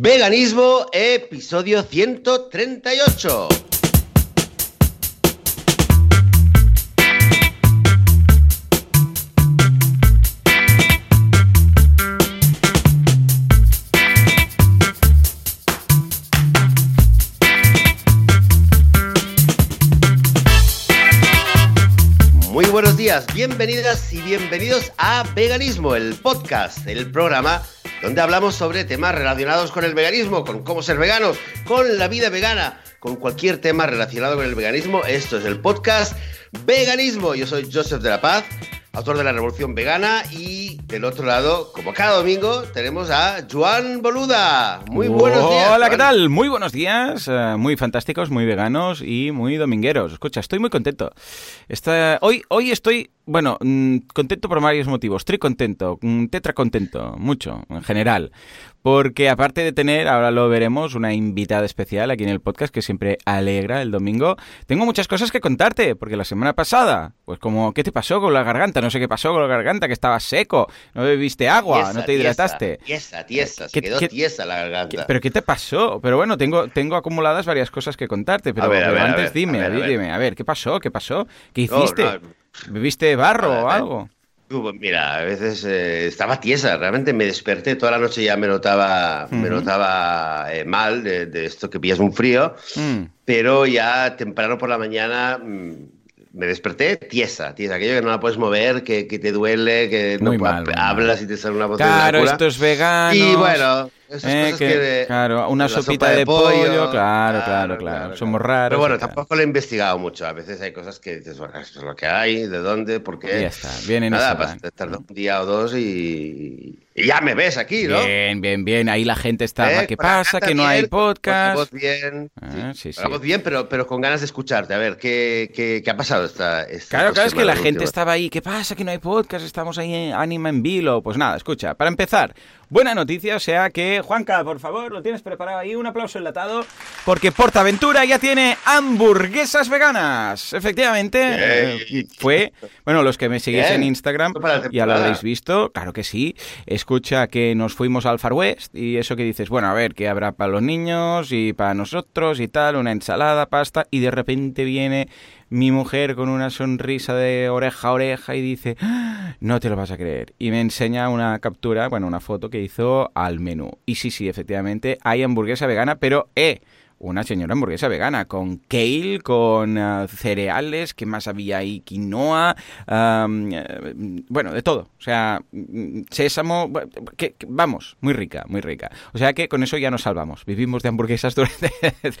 Veganismo, episodio 138. Muy buenos días, bienvenidas y bienvenidos a Veganismo, el podcast, el programa donde hablamos sobre temas relacionados con el veganismo, con cómo ser veganos, con la vida vegana, con cualquier tema relacionado con el veganismo. Esto es el podcast Veganismo. Yo soy Joseph de la Paz, autor de La Revolución Vegana y del otro lado, como cada domingo, tenemos a Juan Boluda. Muy buenos días. Hola, ¿qué tal? Muy buenos días, eh, muy fantásticos, muy veganos y muy domingueros. Escucha, estoy muy contento. Esta- hoy, hoy estoy, bueno, mm, contento por varios motivos. Estoy contento, mm, tetra contento, mucho, en general. Porque aparte de tener, ahora lo veremos, una invitada especial aquí en el podcast que siempre alegra el domingo, tengo muchas cosas que contarte, porque la semana pasada, pues como, ¿qué te pasó con la garganta? No sé qué pasó con la garganta, que estaba seco, no bebiste agua, Tiesa, no te hidrataste. Tiesa, tiesa, se ¿Qué- quedó tiesa la ¿Qué- garganta. ¿Pero qué te pasó? Pero bueno, tengo, tengo acumuladas varias cosas que contarte, pero, A ver, a pero ver, a antes ver, dime, a ver, a ver. dime, a ver, ¿qué pasó? ¿Qué pasó? ¿Qué hiciste? no, ¿Bebiste barro o algo? Pues Mira, a veces eh, estaba tiesa, realmente me desperté toda la noche ya me notaba, me notaba eh, mal de, de esto que pillas un frío, Mm, pero ya temprano por la mañana mm, me desperté tiesa, tiesa, aquello que no la puedes mover, que, que te duele, que no Muy mal, hablas y te sale una voz Claro, de la esto es vegano. Y bueno, esas Eh, cosas que- que... claro, una sopita sopa de pollo, claro, claro, claro. Somos raros Pero bueno, tampoco lo he investigado mucho. A veces hay cosas que dices, bueno, esto es lo que hay, de dónde, por qué. Y ya está, vienen Nada, van. tardó un día o dos y, y ya me ves aquí, ¿no? Bien, bien, bien. Ahí la gente estaba. ¿Eh? ¿Qué pasa? Que no bien, hay con la podcast. voz bien. Ah, sí. sí, la voz bien, pero, pero con ganas de escucharte. A ver, ¿qué, qué, qué ha pasado esta, esta Claro, claro, es que la gente estaba ahí. ¿Qué pasa? Que no hay podcast, estamos ahí en Anima en Vilo. Pues nada, escucha, para empezar, buena noticia, o sea que, Juanca, por favor, lo tienes preparado ahí, un aplauso enlatado, porque Portaventura ya tiene hamburguesas veganas. Efectivamente, eh, fue, bueno, los que me seguís Bien. en Instagram ya lo habréis visto, claro que sí. Escucha que nos fuimos al Far West y eso que dices, bueno, a ver, ¿qué habrá para los niños y para nosotros y tal? Una ensalada, pasta, y de repente viene mi mujer con una sonrisa de oreja a oreja y dice, "Ah, no te lo vas a creer. Y me enseña una captura, bueno, una foto que hizo al menú. Y sí, sí, efectivamente, hay hamburguesa vegana, pero, eh, una señora hamburguesa vegana con kale, con ah, cereales, ¿qué más había ahí? Quinoa, eh, bueno, de todo. O sea, mm, sésamo, que- que- vamos, muy rica, muy rica. O sea que con eso ya nos salvamos. Vivimos de hamburguesas durante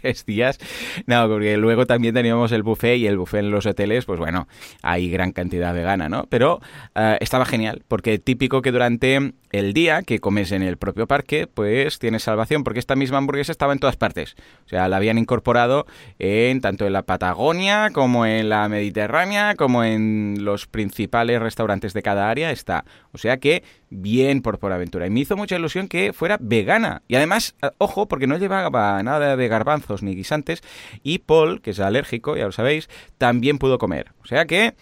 tres días. No, porque luego también teníamos el buffet y el buffet en los hoteles, pues bueno, hay gran cantidad vegana, ¿no? Pero ah, estaba genial, porque típico que durante el día que comes en el propio parque, pues tienes salvación, porque esta misma hamburguesa estaba en todas partes. O sea, la habían incorporado en tanto en la Patagonia como en la Mediterránea, como en los principales restaurantes de cada área está. O sea que bien por aventura. Y me hizo mucha ilusión que fuera vegana. Y además, ojo, porque no llevaba nada de garbanzos ni guisantes. Y Paul, que es alérgico, ya lo sabéis, también pudo comer. O sea que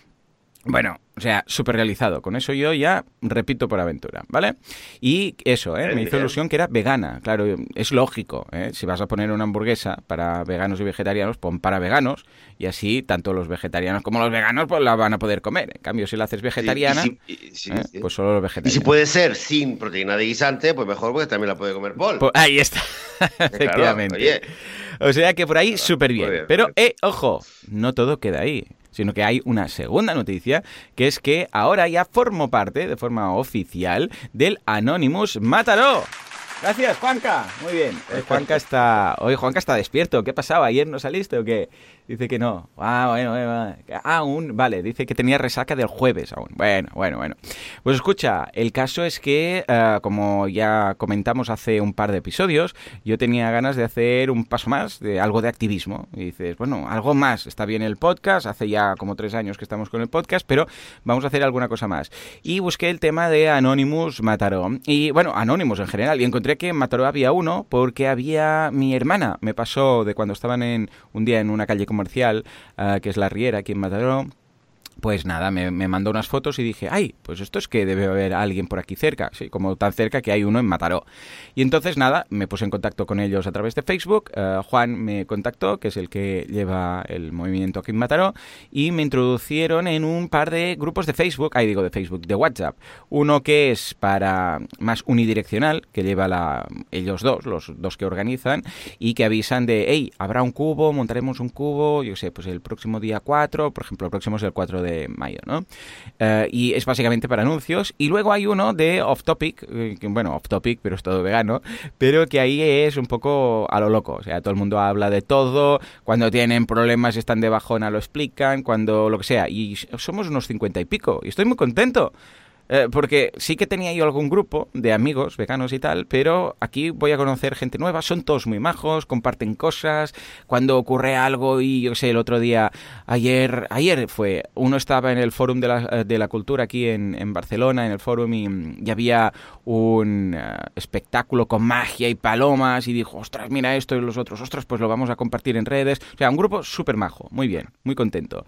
bueno, o sea, súper realizado. Con eso yo ya repito por aventura, ¿vale? Y eso, ¿eh? Me hizo ilusión que era vegana. Claro, es lógico, ¿eh? Si vas a poner una hamburguesa para veganos y vegetarianos, pon para veganos. Y así, tanto los vegetarianos como los veganos, pues la van a poder comer. En cambio, si la haces vegetariana, Sí, y si- y- sí, ¿eh? pues solo los Y vegetarianos. si puede ser sin proteína de guisante, pues mejor porque también la puede comer Paul. Pues ahí está, efectivamente. oye. O sea que por ahí súper bien. Pero, eh, ojo, no todo queda ahí. Sino que hay una segunda noticia, que es que ahora ya formo parte, de forma oficial, del Anonymous Mataró. Gracias, Juanca. Muy bien. Eh, Juanca está. Hoy Juanca está despierto. ¿Qué pasaba? ¿Ayer no saliste o qué? Dice que no. Ah, bueno, bueno. bueno. Ah, aún. Vale, dice que tenía resaca del jueves aún. Bueno, bueno, bueno. Pues escucha, el caso es que, eh, como ya comentamos hace un par de episodios, yo tenía ganas de hacer un paso más, de algo de activismo. Y dices, bueno, algo más. Está bien el podcast, hace ya como tres años que estamos con el podcast, pero vamos a hacer alguna cosa más. Y busqué el tema de Anonymous Mataró. Y bueno, Anonymous en general. Y encontré que en Mataró había uno porque había mi hermana. Me pasó de cuando estaban en un día en una calle comercial, ah, que es La Riera, aquí en Mataró. Pues nada, me, mandó unas fotos y dije, ay, pues esto es que debe haber alguien por aquí cerca, sí, como tan cerca que hay uno en Mataró. Y entonces nada, me puse en contacto con ellos a través de Facebook, eh, Juan me contactó, que es el que lleva el movimiento aquí en Mataró, y me introducieron en un par de grupos de Facebook, ahí digo de Facebook, de WhatsApp. Uno que es para más unidireccional, que lleva la, ellos dos, los dos que organizan, y que avisan de, hey, habrá un cubo, montaremos un cubo, yo sé, pues el próximo día 4, por ejemplo, el próximo es el 4 de de mayo, ¿no? Eh, y es básicamente para anuncios. Y luego hay uno de Off Topic, eh, bueno, Off Topic, pero es todo vegano, pero que ahí es un poco a lo loco. O sea, todo el mundo habla de todo, cuando tienen problemas están de bajona lo explican, cuando lo que sea. Y somos unos cincuenta y pico, y estoy muy contento. Eh, porque sí que tenía yo algún grupo de amigos veganos y tal, pero aquí voy a conocer gente nueva, son todos muy majos, comparten cosas, cuando ocurre algo y yo sé, el otro día, ayer, ayer fue, uno estaba en el Fórum de la, eh, de la Cultura aquí en, en, Barcelona, en el Fórum, y, había un eh, espectáculo con magia y palomas y dijo, ostras, mira esto y los otros, ostras, pues lo vamos a compartir en redes. O sea, un grupo súper majo, muy bien, muy contento.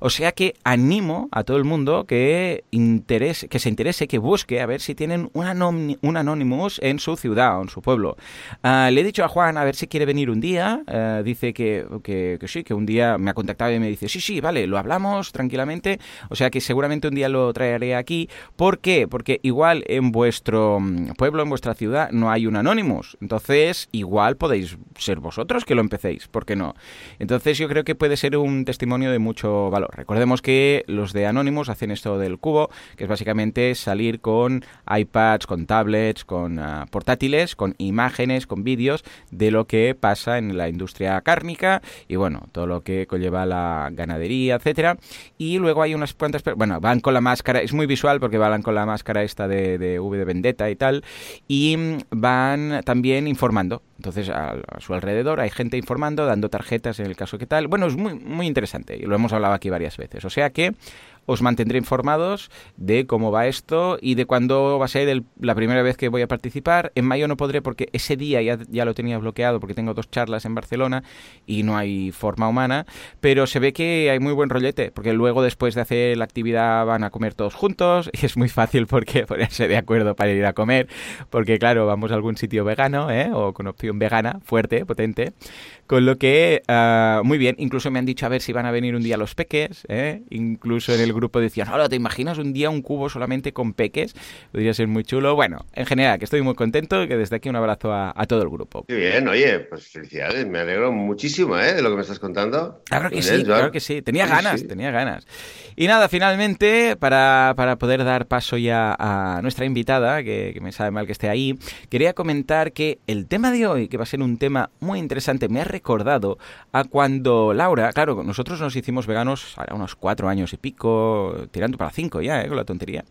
O sea que animo a todo el mundo que interese, que se interese, que busque a ver si tienen un, un Anonymous en su ciudad o en su pueblo. Ah, le he dicho a Juan a ver si quiere venir un día. Ah, dice que, que, sí, que un día me ha contactado y me dice, sí, sí, vale, lo hablamos tranquilamente. O sea que seguramente un día lo traeré aquí. ¿Por qué? Porque igual en vuestro mm, pueblo, en vuestra ciudad, no hay un Anonymous. Entonces, igual podéis ser vosotros que lo empecéis. ¿Por qué no? Entonces, yo creo que puede ser un testimonio de mucho valor. Recordemos que los de Anonymous hacen esto del cubo, que es básicamente salir con iPads, con tablets, con ah, portátiles, con imágenes, con vídeos de lo que pasa en la industria cárnica y bueno, todo lo que conlleva la ganadería, etcétera. Y luego hay unas cuantas, bueno, van con la máscara, es muy visual porque van con la máscara esta de, V de Vendetta y tal, y van también informando. Entonces, a, su alrededor hay gente informando, dando tarjetas en el caso que tal. Bueno, es muy, muy interesante y lo hemos hablado aquí varias veces. O sea que os mantendré informados de cómo va esto y de cuándo va a ser la primera vez que voy a participar. En mayo no podré porque ese día ya, ya, lo tenía bloqueado porque tengo dos charlas en Barcelona y no hay forma humana, pero se ve que hay muy buen rollete porque luego después de hacer la actividad van a comer todos juntos y es muy fácil porque ponerse de acuerdo para ir a comer porque claro, vamos a algún sitio vegano ¿eh? o con opción vegana fuerte, potente, con lo que ah, muy bien, incluso me han dicho a ver si van a venir un día los peques, ¿eh? incluso en el grupo decían, ahora ¿te imaginas un día un cubo solamente con peques? Podría ser muy chulo. Bueno, en general, que estoy muy contento y que desde aquí un abrazo a, todo el grupo. Qué bien, oye, pues felicidades, me alegro muchísimo ¿eh? de lo que me estás contando. Claro que sí, claro que sí. Tenía ganas, tenía ganas. Y nada, finalmente, para, poder dar paso ya a nuestra invitada, que, que, me sabe mal que esté ahí, quería comentar que el tema de hoy, que va a ser un tema muy interesante, me ha recordado a cuando Laura, claro, nosotros nos hicimos veganos a unos cuatro años y pico, tirando para cinco ya, ¿eh? con la tontería.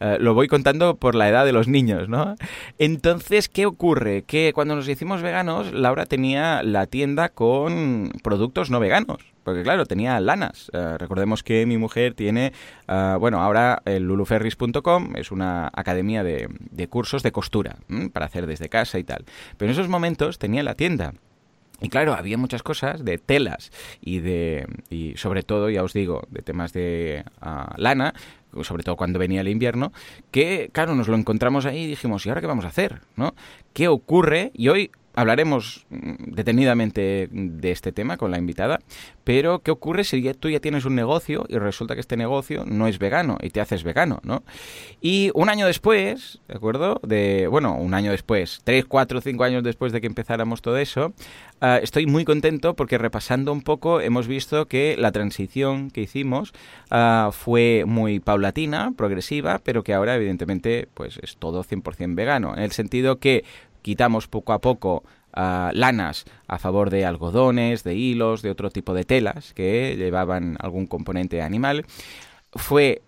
Eh, lo voy contando por la edad de los niños, ¿no? Entonces, ¿qué ocurre? Que cuando nos hicimos veganos, Laura tenía la tienda con productos no veganos. Porque claro, tenía lanas. Eh, recordemos que mi mujer tiene, bueno, ahora el luluferris.com es una academia de, cursos de costura para hacer desde casa y tal. Pero en esos momentos tenía la tienda. Y claro, había muchas cosas de telas y de y sobre todo, ya os digo, de temas de ah, lana, sobre todo cuando venía el invierno, que claro, nos lo encontramos ahí y dijimos, ¿y ahora qué vamos a hacer? ¿No? ¿Qué ocurre? Y hoy hablaremos mm, detenidamente de este tema con la invitada, pero ¿qué ocurre si tú ya tienes un negocio y resulta que este negocio no es vegano y te haces vegano, ¿no? Y un año después, ¿de acuerdo? De, bueno, un año después, tres, cuatro, cinco años después de que empezáramos todo eso, ah, estoy muy contento porque repasando un poco hemos visto que la transición que hicimos ah, fue muy paulatina, progresiva, pero que ahora evidentemente pues es todo 100% vegano, en el sentido que quitamos poco a poco ah, lanas a favor de algodones, de hilos, de otro tipo de telas que llevaban algún componente animal. Fue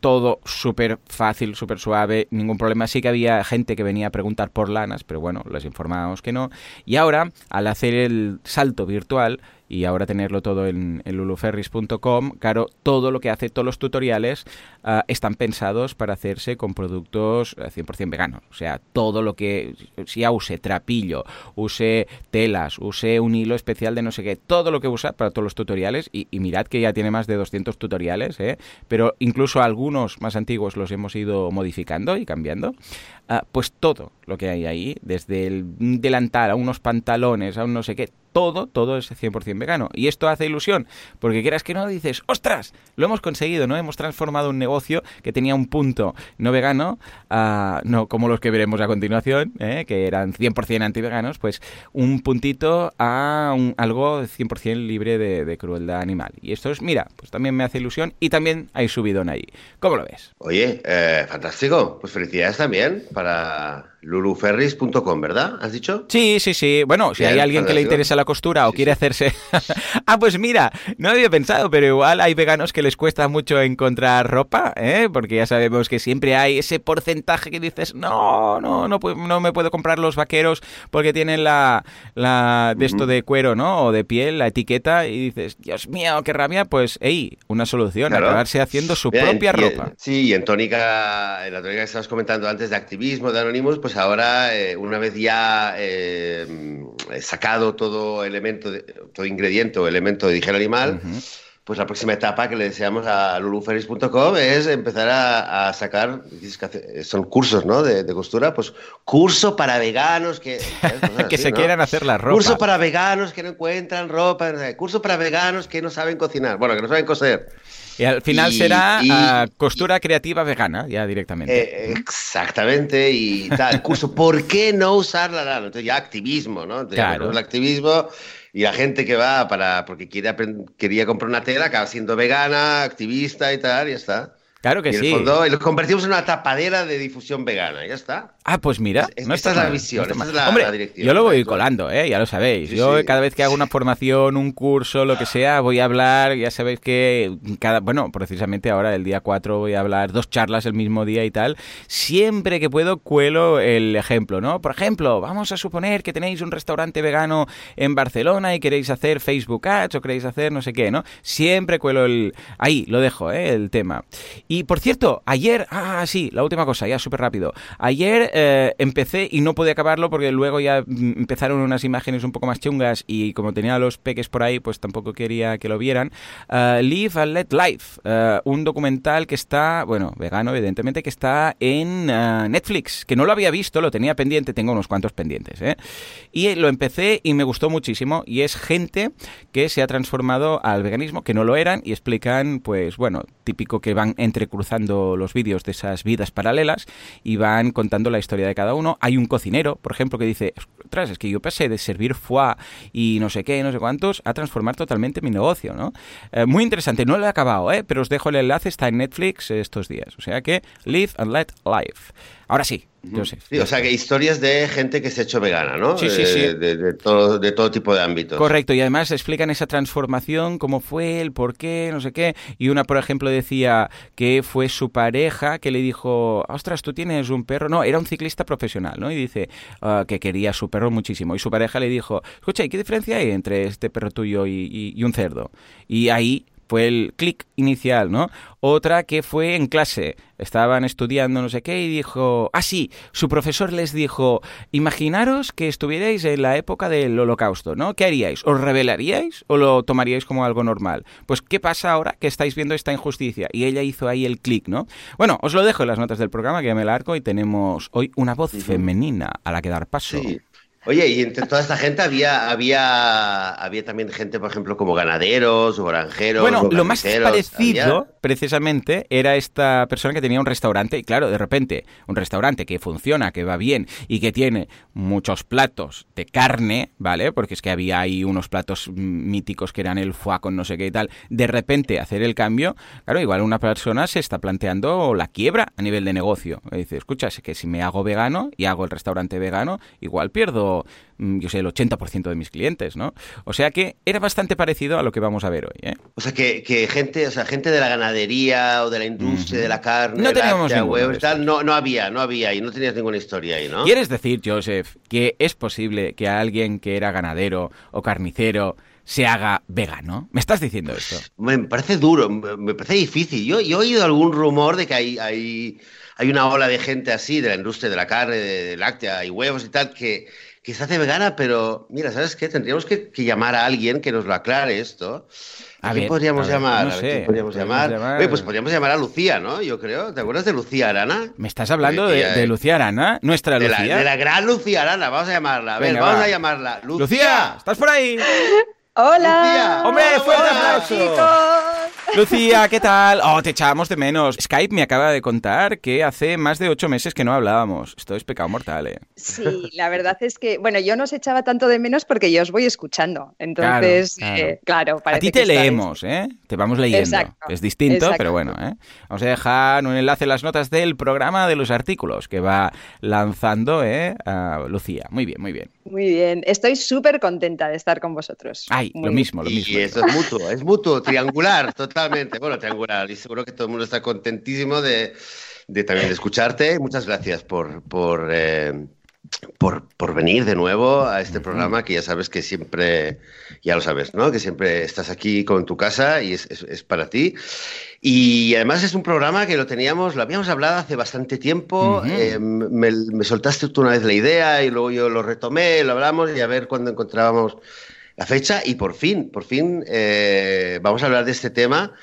todo súper fácil, súper suave, ningún problema. Sí que había gente que venía a preguntar por lanas, pero bueno, les informábamos que no. Y ahora, al hacer el salto virtual, y ahora tenerlo todo en, luluferris.com, claro, todo lo que hace, todos los tutoriales ah, están pensados para hacerse con productos 100% eh, veganos. O sea, todo lo que, si ya use trapillo, use telas, use un hilo especial de no sé qué, todo lo que usa para todos los tutoriales, y, mirad que ya tiene más de 200 tutoriales, ¿eh? pero incluso algunos más antiguos los hemos ido modificando y cambiando. Ah, pues todo lo que hay ahí, desde el delantal a unos pantalones, a un no sé qué, todo, todo es 100% vegano. Y esto hace ilusión, porque quieras que no, dices, ostras, lo hemos conseguido, ¿no? Hemos transformado un negocio que tenía un punto no vegano, no como los que veremos a continuación, ¿eh? que eran 100% anti-veganos, pues un puntito a un, algo 100% libre de, crueldad animal. Y esto es, mira, pues también me hace ilusión y también hay subidón ahí. ¿Cómo lo ves? Oye, eh, fantástico. Pues felicidades también para luluferris.com, ¿verdad? ¿Has dicho? Sí, sí, sí. Bueno, si hay alguien que le interesa la costura o quiere hacerse... ah, pues mira, no había pensado, pero igual hay veganos que les cuesta mucho encontrar ropa, ¿eh? Porque ya sabemos que siempre hay ese porcentaje que dices, no, no, no, no me puedo comprar los vaqueros porque tienen la, la de esto de cuero, ¿no? O de piel, la etiqueta, y dices, Dios mío, qué rabia, pues, hey, una solución, acabarse haciendo su propia ropa. sí, y en tónica, en la tónica que estabas comentando antes de activismo, de Anonymous, pues ahora, eh, una vez ya eh, sacado todo elemento, todo ingrediente o elemento de higiene animal, pues la próxima etapa que le deseamos a luluferis.com es empezar a, sacar, son cursos ¿no? de, costura, pues curso para veganos que, que se quieran hacer la ropa. Curso para veganos que no encuentran ropa, curso para veganos que no saben cocinar, bueno, que no saben coser. Y al final será ah, costura creativa vegana, ya directamente. Eh, exactamente, y tal. Curso, ¿por qué no usar la lana? Entonces ya activismo, ¿no? claro. El activismo y la gente que va para porque quiere, quería comprar una tela acaba siendo vegana, activista y tal, y ya está. Claro que y sí. y lo convertimos en una tapadera de difusión vegana, ya está. Ah, pues mira, no esta es la visión, esta es la, dirección. Yo lo voy colando, ¿eh? ya lo sabéis. yo cada vez que hago una formación, un curso, lo que sea, voy a hablar, ya sabéis que cada, bueno, precisamente ahora el día 4 voy a hablar dos charlas el mismo día y tal. Siempre que puedo cuelo el ejemplo, ¿no? Por ejemplo, vamos a suponer que tenéis un restaurante vegano en Barcelona y queréis hacer Facebook Ads o queréis hacer no sé qué, ¿no? Siempre cuelo el... Ahí, lo dejo, ¿eh? El tema. Y por cierto, ayer, ah, sí, la última cosa, ya súper rápido. Ayer eh, empecé y no pude acabarlo porque luego ya mm, empezaron unas imágenes un poco más chungas y como tenía los peques por ahí, pues tampoco quería que lo vieran. Uh, Live and Let Life, eh, un documental que está, bueno, vegano evidentemente, que está en Netflix, que no lo había visto, lo tenía pendiente, tengo unos cuantos pendientes, ¿eh? Y lo empecé y me gustó muchísimo y es gente que se ha transformado al veganismo, que no lo eran y explican, pues bueno, típico que van entre cruzando los vídeos de esas vidas paralelas y van contando la historia de cada uno. Hay un cocinero, por ejemplo, que dice, ostras, es que yo pasé de servir foie y no sé qué, no sé cuántos, a transformar totalmente mi negocio, ¿no? Eh, muy interesante, no lo he acabado, ¿eh? pero os dejo el enlace, está en Netflix estos días. O sea que, live and let life. Ahora sí, o sea, que historias de gente que se ha hecho vegana, ¿no? Sí, sí, sí. De, todo, de todo tipo de ámbitos. Correcto, y además explican esa transformación, cómo fue, el por qué, no sé qué. Y una, por ejemplo, decía que fue su pareja que le dijo, ostras, tú tienes un perro. No, era un ciclista profesional, ¿no? Y dice ah, que quería a su perro muchísimo. Y su pareja le dijo, escucha, ¿y qué diferencia hay entre este perro tuyo y un cerdo? Y ahí fue el clic inicial, ¿no? Otra que fue en clase, estaban estudiando no sé qué y dijo, ah sí, su profesor les dijo, imaginaros que estuvierais en la época del holocausto, ¿no? ¿Qué haríais? ¿Os rebelaríais o lo tomaríais como algo normal? Pues ¿qué pasa ahora que estáis viendo esta injusticia? Y ella hizo ahí el clic, ¿no? Bueno, os lo dejo en las notas del programa que ya me largo y tenemos hoy una voz femenina a la que dar paso. Oye, y entre toda esta gente había, había, había también gente, por ejemplo, como ganaderos o granjeros. Bueno, lo más parecido, precisamente, era esta persona que tenía un restaurante. Y claro, de repente, un restaurante que funciona, que va bien y que tiene muchos platos de carne, ¿vale? Porque es que había ahí unos platos míticos que eran el foie con no sé qué y tal. De repente, hacer el cambio, claro, igual una persona se está planteando la quiebra a nivel de negocio. dice, escucha, es que si me hago vegano y hago el restaurante vegano, igual pierdo Mm, yo sé, el 80% de mis clientes, ¿no? O sea que era bastante parecido a lo que vamos a ver hoy, ¿eh? O sea que, gente, o sea, gente de la ganadería o de la industria de la carne, no teníamos tal, no, no había, no había y no tenías ninguna historia ahí, ¿no? ¿Quieres decir, Joseph, que es posible que alguien que era ganadero o carnicero se haga vegano? ¿Me estás diciendo esto? Me parece duro, me parece difícil. Yo, yo he oído algún rumor de que hay, hay, hay una ola de gente así, de la industria de la carne, de, láctea y huevos y tal, que, que se hace vegana, pero mira, ¿sabes qué? Tendríamos que, que llamar a alguien que nos lo aclare esto. ¿A, quién podríamos llamar? No sé, podríamos llamar? Oye, pues podríamos llamar a Lucía, ¿no? Yo creo. ¿Te acuerdas de Lucía Arana? ¿Me estás hablando de, Lucía Arana? ¿Nuestra Lucía? de la gran Lucía Arana. Vamos a llamarla. A ver, vamos a llamarla. Lucía. Lucía, ¿estás por ahí? Hola. Hombre, fuerte aplauso. Lucía, ¿qué tal? Oh, te echábamos de menos. Skype me acaba de contar que hace más de ocho meses que no hablábamos. Esto es pecado mortal, ¿eh? Sí, la verdad es que, bueno, yo no os echaba tanto de menos porque yo os voy escuchando. Entonces, claro, eh, A ti te leemos, ¿eh? Te vamos leyendo. Es distinto, pero bueno, ¿eh? Vamos a dejar un enlace en las notas del programa de los artículos que va lanzando, ¿eh? A Lucía. Muy bien, muy bien. Muy bien. Estoy súper contenta de estar con vosotros. Ay, lo mismo, lo mismo. Y eso es mutuo, es mutuo, triangular, total. Totalmente, bueno, triangular. Y seguro que todo el mundo está contentísimo de, también de escucharte. Muchas gracias por, por, eh, por, por, venir de nuevo a este programa que ya sabes que siempre, ya lo sabes, ¿no? Que siempre estás aquí con tu casa y es, es, para ti. Y además es un programa que lo teníamos, lo habíamos hablado hace bastante tiempo. Eh, me, me, soltaste tú una vez la idea y luego yo lo retomé, lo hablamos y a ver cuándo encontrábamos la fecha y por fin, por fin eh, vamos a hablar de este tema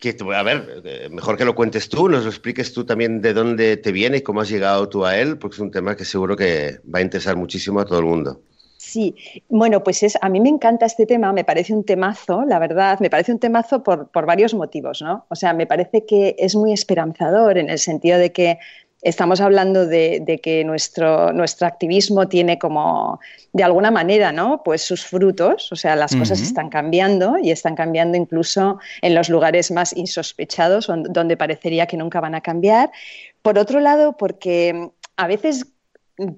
que, a ver, eh, mejor que lo cuentes tú, nos lo expliques tú también de dónde te viene y cómo has llegado tú a él, porque es un tema que seguro que va a interesar muchísimo a todo el mundo. Sí, bueno, pues es, a mí me encanta este tema, me parece un temazo, la verdad, me parece un temazo por, por varios motivos, ¿no? O sea, me parece que es muy esperanzador en el sentido de que estamos hablando de, que nuestro, nuestro activismo tiene como, de alguna manera, ¿no? Pues sus frutos, o sea, las cosas están cambiando y están cambiando incluso en los lugares más insospechados, donde parecería que nunca van a cambiar. Por otro lado, porque a veces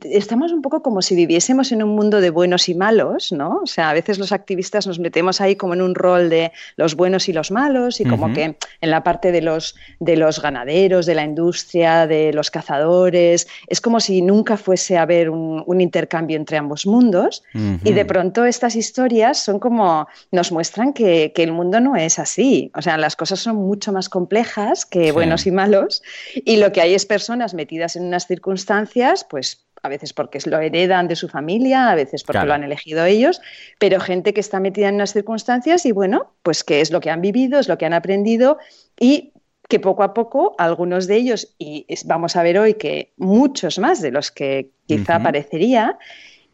estamos un poco como si viviésemos en un mundo de buenos y malos, ¿no? O sea, a veces los activistas nos metemos ahí como en un rol de los buenos y los malos y como que en la parte de los, de los ganaderos, de la industria, de los cazadores, es como si nunca fuese a haber un, intercambio entre ambos mundos. Y de pronto estas historias son como, nos muestran que, el mundo no es así, o sea, las cosas son mucho más complejas que buenos y malos. Y lo que hay es personas metidas en unas circunstancias, pues a veces porque lo heredan de su familia, a veces porque lo han elegido ellos, pero gente que está metida en unas circunstancias y bueno, pues que es lo que han vivido, es lo que han aprendido y que poco a poco algunos de ellos, y vamos a ver hoy que muchos más de los que quizá parecería,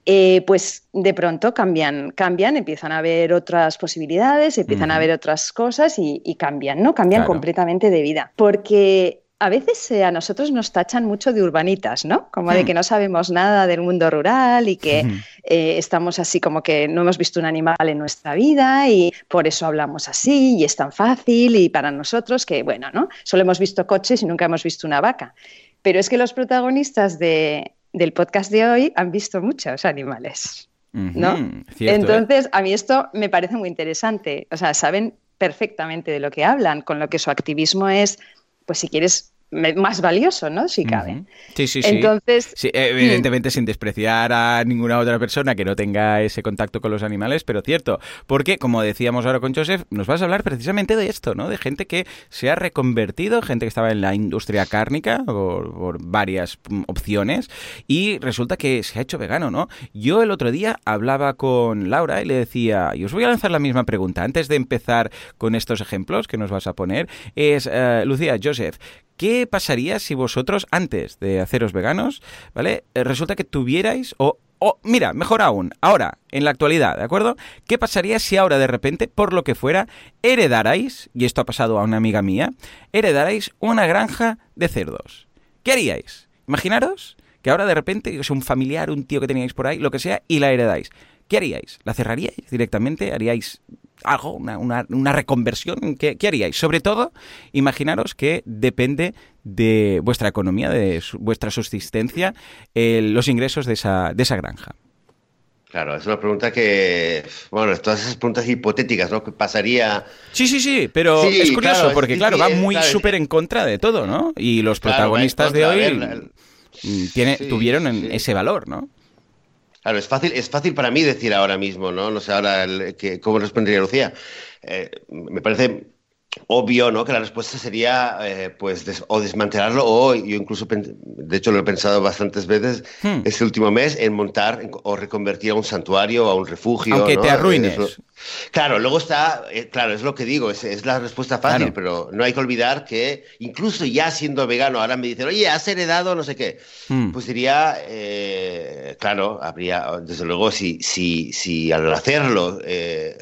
eh, pues de pronto cambian, cambian, empiezan a ver otras posibilidades, empiezan a ver otras cosas y, cambian, ¿no? Cambian completamente de vida. Porque a veces eh, a nosotros nos tachan mucho de urbanitas, ¿no? Como de hmm. que no sabemos nada del mundo rural y que eh, estamos así como que no hemos visto un animal en nuestra vida y por eso hablamos así y es tan fácil y para nosotros que, bueno, ¿no? Solo hemos visto coches y nunca hemos visto una vaca. Pero es que los protagonistas de, del podcast de hoy han visto muchos animales, ¿no? ¿eh? Entonces, a mí esto me parece muy interesante. O sea, saben perfectamente de lo que hablan, con lo que su activismo es pues si quieres más valioso, ¿no? Si cabe. Sí, sí, sí. Entonces, sí, evidentemente sin despreciar a ninguna otra persona que no tenga ese contacto con los animales, pero cierto, porque como decíamos ahora con Joseph, nos vas a hablar precisamente de esto, ¿no? De gente que se ha reconvertido, gente que estaba en la industria cárnica por, varias opciones y resulta que se ha hecho vegano, ¿no? Yo el otro día hablaba con Laura y le decía, y os voy a lanzar la misma pregunta antes de empezar con estos ejemplos que nos vas a poner, es, eh, Lucía, Joseph, ¿Qué pasaría si vosotros, antes de haceros veganos, ¿vale? Eh, resulta que tuvierais, o, o, mira, mejor aún, ahora, en la actualidad, ¿de acuerdo? ¿Qué pasaría si ahora de repente, por lo que fuera, heredarais, y esto ha pasado a una amiga mía, heredarais una granja de cerdos? ¿Qué haríais? Imaginaros que ahora de repente es un familiar, un tío que teníais por ahí, lo que sea, y la heredáis. ¿Qué haríais? ¿La cerraríais directamente? ¿Haríais algo, una, reconversión, ¿qué, haríais? Sobre todo, imaginaros que depende de vuestra economía, de vuestra subsistencia, los ingresos de esa, de esa granja. Claro, es una pregunta que, bueno, todas esas preguntas hipotéticas, ¿no? ¿Qué pasaría? Sí, sí, sí, pero es curioso porque, claro, va muy súper en contra de todo, ¿no? Y los protagonistas de hoy tiene, tuvieron ese valor, ¿no? Claro, es fácil, es fácil para mí decir ahora mismo, ¿no? No sé ahora que, cómo respondería Lucía. Eh, me parece obvio, ¿no? Que la respuesta sería, eh, pues, o desmantelarlo o yo incluso, de hecho lo he pensado bastantes veces hmm. este último mes, en montar o reconvertir a un santuario o a un refugio. Aunque te arruines. Claro, luego está, eh, claro, es lo que digo, es, la respuesta fácil, pero no hay que olvidar que incluso ya siendo vegano, ahora me dicen, oye, has heredado no sé qué. Hmm. Pues diría, eh, claro, habría, desde luego, si, si, si al hacerlo,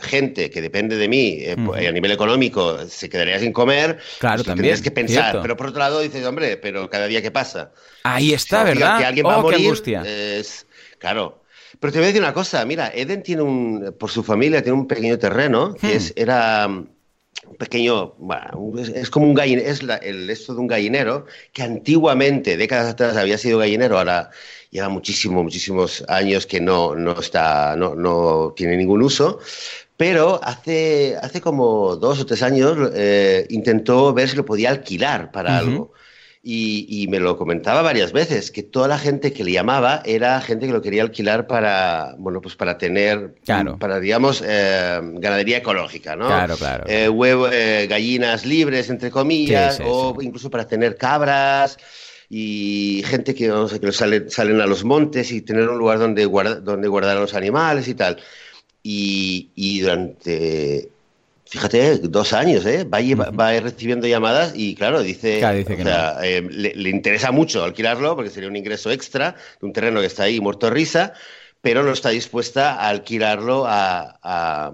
gente que depende de mí hmm. a nivel económico se quedaría sin comer, claro, pues también. Tienes que pensar. Pero por otro lado dices, hombre, pero cada día que pasa. Ahí está, ¿verdad? Que alguien va a oh, morir. Es, claro. Pero te voy a decir una cosa, mira, Eden tiene un, por su familia, tiene un pequeño terreno que hmm. es, era un pequeño, bueno, es, como un gallinero, es el, esto de un gallinero que antiguamente, décadas atrás, había sido gallinero, ahora lleva muchísimos, muchísimos años que no, no está, no, no tiene ningún uso, pero hace, hace como dos o tres años eh, intentó ver si lo podía alquilar para algo. Y, me lo comentaba varias veces, que toda la gente que le llamaba era gente que lo quería alquilar para, bueno, pues para tener, para, digamos, eh, ganadería ecológica, ¿no? Claro, claro. Eh, huevo, gallinas libres, entre comillas, o incluso para tener cabras y gente que, no sé, que salen, salen a los montes y tener un lugar donde, donde guardar a los animales y tal. Y, durante, fíjate, dos años, ¿eh? Va, va, recibiendo llamadas y, claro, dice, eh, le, interesa mucho alquilarlo porque sería un ingreso extra de un terreno que está ahí muerto de risa, pero no está dispuesta a alquilarlo a,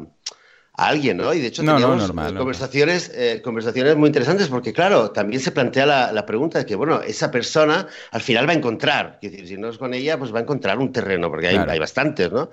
alguien, ¿no? Y de hecho tenemos conversaciones, eh, conversaciones muy interesantes porque, claro, también se plantea la, pregunta de que, bueno, esa persona al final va a encontrar, es decir, si no es con ella, pues va a encontrar un terreno, porque hay, hay bastantes, ¿no?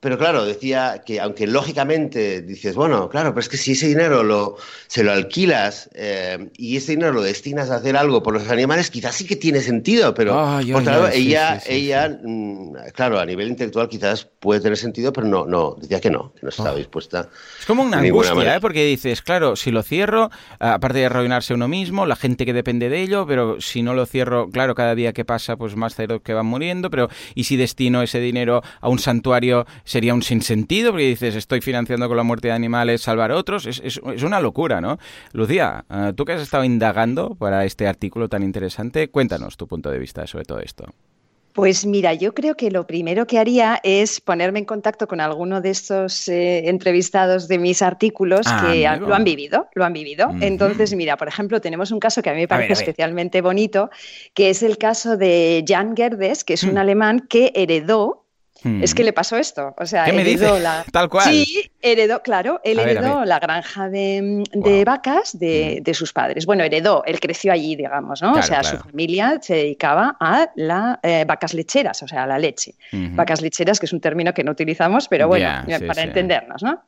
Pero claro, decía que aunque lógicamente dices, bueno, claro, pero es que si ese dinero lo, se lo alquilas eh, y ese dinero lo destinas a hacer algo por los animales, quizás sí que tiene sentido, pero por otro lado, ella, ella mm, claro, a nivel intelectual quizás puede tener sentido, pero no, no, decía que no, que no estaba ah. dispuesta. Es como una angustia, ¿eh? porque dices, claro, si lo cierro, aparte de arruinarse uno mismo, la gente que depende de ello, pero si no lo cierro, claro, cada día que pasa, pues más cerdos que van muriendo, pero ¿y si destino ese dinero a un santuario? Sería un sinsentido, porque dices, estoy financiando con la muerte de animales salvar a otros. Es, es, una locura, ¿no? Lucía, eh, tú que has estado indagando para este artículo tan interesante, cuéntanos tu punto de vista sobre todo esto. Pues mira, yo creo que lo primero que haría es ponerme en contacto con alguno de estos eh, entrevistados de mis artículos ah, que lo han vivido, lo han vivido. Entonces, mira, por ejemplo, tenemos un caso que a mí me parece especialmente bonito, que es el caso de Jan Gerdes, que es un hmm. alemán que heredó es que le pasó esto. O sea, heredó la. Tal cual. Sí, heredó, claro, él heredó la granja de, vacas de, sus padres. Bueno, heredó, él creció allí, digamos, ¿no? o sea, su familia se dedicaba a las eh, vacas lecheras, o sea, a la leche. Vacas lecheras, que es un término que no utilizamos, pero bueno, para entendernos, ¿no?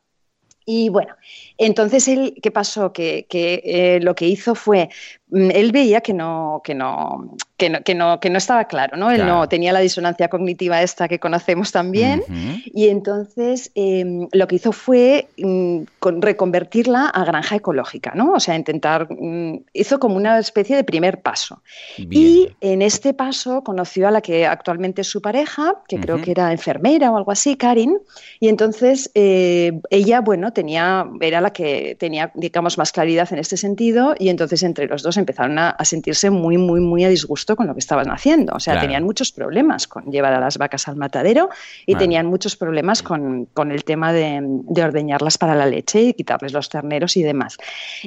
Y bueno, entonces él, ¿qué pasó? Que, eh, lo que hizo fue, él veía que no, que no, que no, que no, que no estaba claro, ¿no? Él no tenía la disonancia cognitiva esta que conocemos también, y entonces em, lo que hizo fue mm, reconvertirla a granja ecológica, ¿no? O sea, intentar, mm, hizo como una especie de primer paso. Y en este paso conoció a la que actualmente es su pareja, que creo que era enfermera o algo así, Karin, y entonces eh, ella, bueno, tenía, era la que tenía, digamos, más claridad en este sentido. Y entonces entre los dos empezaron a, sentirse muy, muy, muy a disgusto con lo que estaban haciendo. O sea, tenían muchos problemas con llevar a las vacas al matadero y tenían muchos problemas con, el tema de, ordeñarlas para la leche y quitarles los terneros y demás.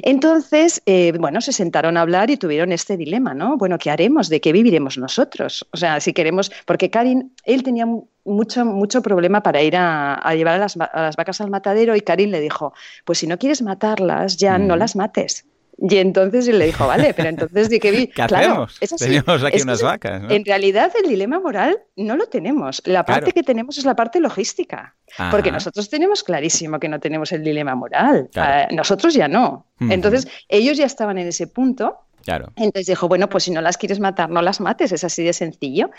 Entonces, eh, bueno, se sentaron a hablar y tuvieron este dilema, ¿no? Bueno, ¿qué haremos? ¿De qué viviremos nosotros? O sea, si queremos, porque Karin, él tenía mucho, mucho problema para ir a, llevar a las, vacas al matadero y Karin le dijo, pues si no quieres matarlas, ya no mm. las mates. Y entonces él le dijo, vale, pero entonces de qué vi. ¿Qué hacemos? tenemos aquí unas vacas. En realidad el dilema moral no lo tenemos. La parte que tenemos es la parte logística. Porque nosotros tenemos clarísimo que no tenemos el dilema moral. Ah, nosotros ya no. Entonces ellos ya estaban en ese punto entonces dijo, bueno, pues si no las quieres matar, no las mates, es así de sencillo.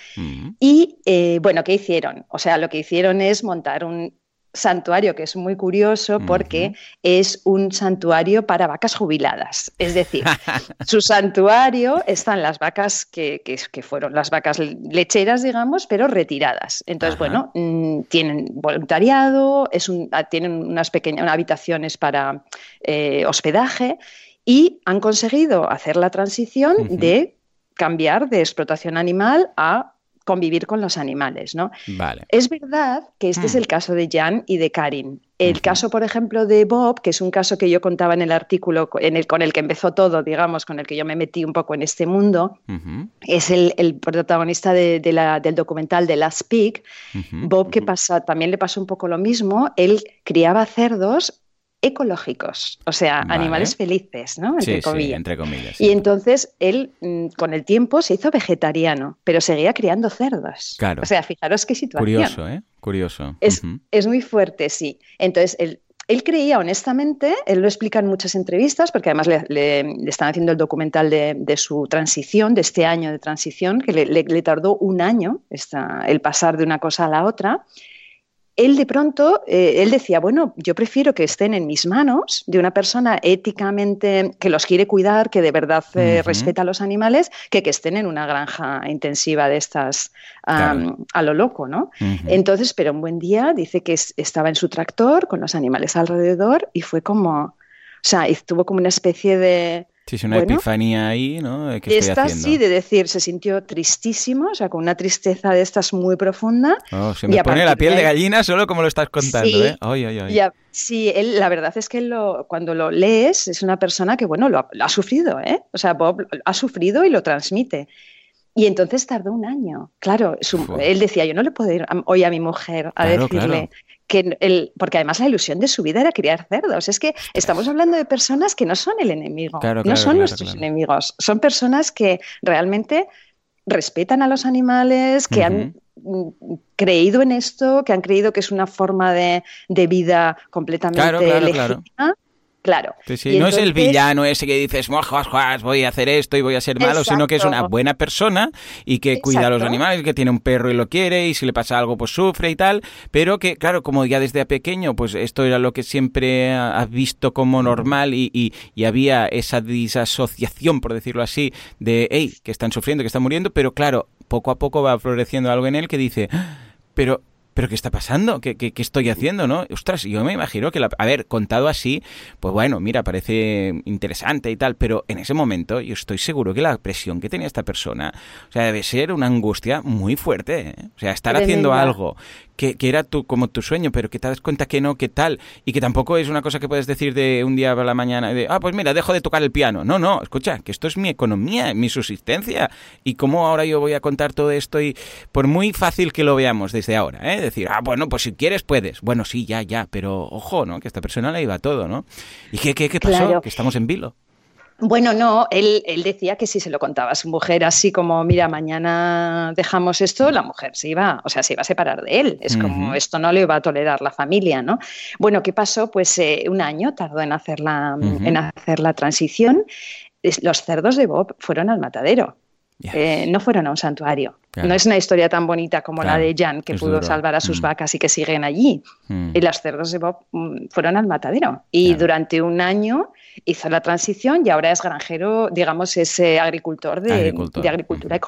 Y eh, bueno, ¿qué hicieron? O sea, lo que hicieron es montar un, santuario que es muy curioso porque es un santuario para vacas jubiladas. Es decir, su santuario están las vacas que, fueron las vacas lecheras, digamos, pero retiradas. Entonces, bueno, mm, tienen voluntariado, es un, ah, tienen unas pequeñas habitaciones para eh, hospedaje y han conseguido hacer la transición de cambiar de explotación animal a convivir con los animales, ¿no? Vale. Es verdad que este es mm. el caso de Jan y de Karin. El caso, por ejemplo, de Bob, que es un caso que yo contaba en el artículo en el, con el que empezó todo, digamos, con el que yo me metí un poco en este mundo, es el, protagonista de, la, del documental de Last Pig. Bob, que pasa, también le pasó un poco lo mismo, él criaba cerdos ecológicos, o sea, animales felices, ¿no? Entre, comillas. entre comillas. Y entonces él, mm, con el tiempo, se hizo vegetariano, pero seguía criando cerdos. Claro. O sea, fijaros qué situación. Curioso, ¿eh? Curioso. Es, es muy fuerte, sí. Entonces, él, él creía honestamente, él lo explica en muchas entrevistas, porque además le, están haciendo el documental de, su transición, de este año de transición, que le, tardó un año el pasar de una cosa a la otra él de pronto, eh, él decía, bueno, yo prefiero que estén en mis manos de una persona éticamente que los quiere cuidar, que de verdad eh, respeta a los animales, que que estén en una granja intensiva de estas a lo loco, ¿no? Entonces, pero un buen día dice que estaba en su tractor con los animales alrededor y fue como, o sea, tuvo como una especie de Sí, es una epifanía ahí, ¿no? ¿Qué esta sí, de decir, se sintió tristísimo, o sea, con una tristeza de estas muy profunda. Oh, se me pone la piel de gallina solo como lo estás contando, ¿eh? Ay, ay, ay. sí, él, la verdad es que lo, cuando lo lees es una persona que, bueno, lo, ha sufrido, ¿eh? O sea, Bob ha sufrido y lo transmite. Y entonces tardó un año. Claro, él decía, yo no le puedo ir hoy a mi mujer a decirle que el, porque además la ilusión de su vida era criar cerdos. Es que estamos hablando de personas que no son el enemigo, no son nuestros enemigos, son personas que realmente respetan a los animales, que han mm, creído en esto, que han creído que es una forma de, vida completamente legítima Claro. no es el villano ese que dices, voy a hacer esto y voy a ser malo, sino que es una buena persona y que cuida a los animales, que tiene un perro y lo quiere y si le pasa algo pues sufre y tal, pero que claro, como ya desde pequeño pues esto era lo que siempre has visto como normal y, y, había esa disasociación, por decirlo así, de, hey, que están sufriendo, que están muriendo, pero claro, poco a poco va floreciendo algo en él que dice, ah, pero ¿pero qué está pasando? ¿Qué, qué, estoy haciendo? ¿no? Ostras, yo me imagino que, la, a ver, contado así, pues bueno, mira, parece interesante y tal, pero en ese momento yo estoy seguro que la presión que tenía esta persona, o sea, debe ser una angustia muy fuerte. ¿eh? O sea, estar haciendo algo que, era tu, como tu sueño, pero que te das cuenta que no, que tal, y que tampoco es una cosa que puedes decir de un día a la mañana, de, ah, pues mira, dejo de tocar el piano. No, no, escucha, que esto es mi economía, mi subsistencia, y cómo ahora yo voy a contar todo esto, y por muy fácil que lo veamos desde ahora, ¿eh? decir, ah, bueno, pues si quieres puedes. Bueno, sí, ya, ya, pero ojo, ¿no? Que esta persona le iba todo, ¿no? ¿Y qué, qué, qué pasó? Que estamos en vilo. Bueno, no, él, decía que si se lo contaba a su mujer así como, mira, mañana dejamos esto, la mujer se iba, o sea, se iba a separar de él. Es como, esto no le iba a tolerar la familia, ¿no? Bueno, ¿qué pasó? Pues eh, un año tardó en hacer la, en hacer la transición. Los cerdos de Bob fueron al matadero. Eh, no fueron a un santuario. No es una historia tan bonita como la de Jan, que pudo salvar a sus mm. vacas y que siguen allí. Mm. Y los cerdos de Bob mm, fueron al matadero. Y durante un año hizo la transición y ahora es granjero, digamos, es eh, agricultor de, agricultura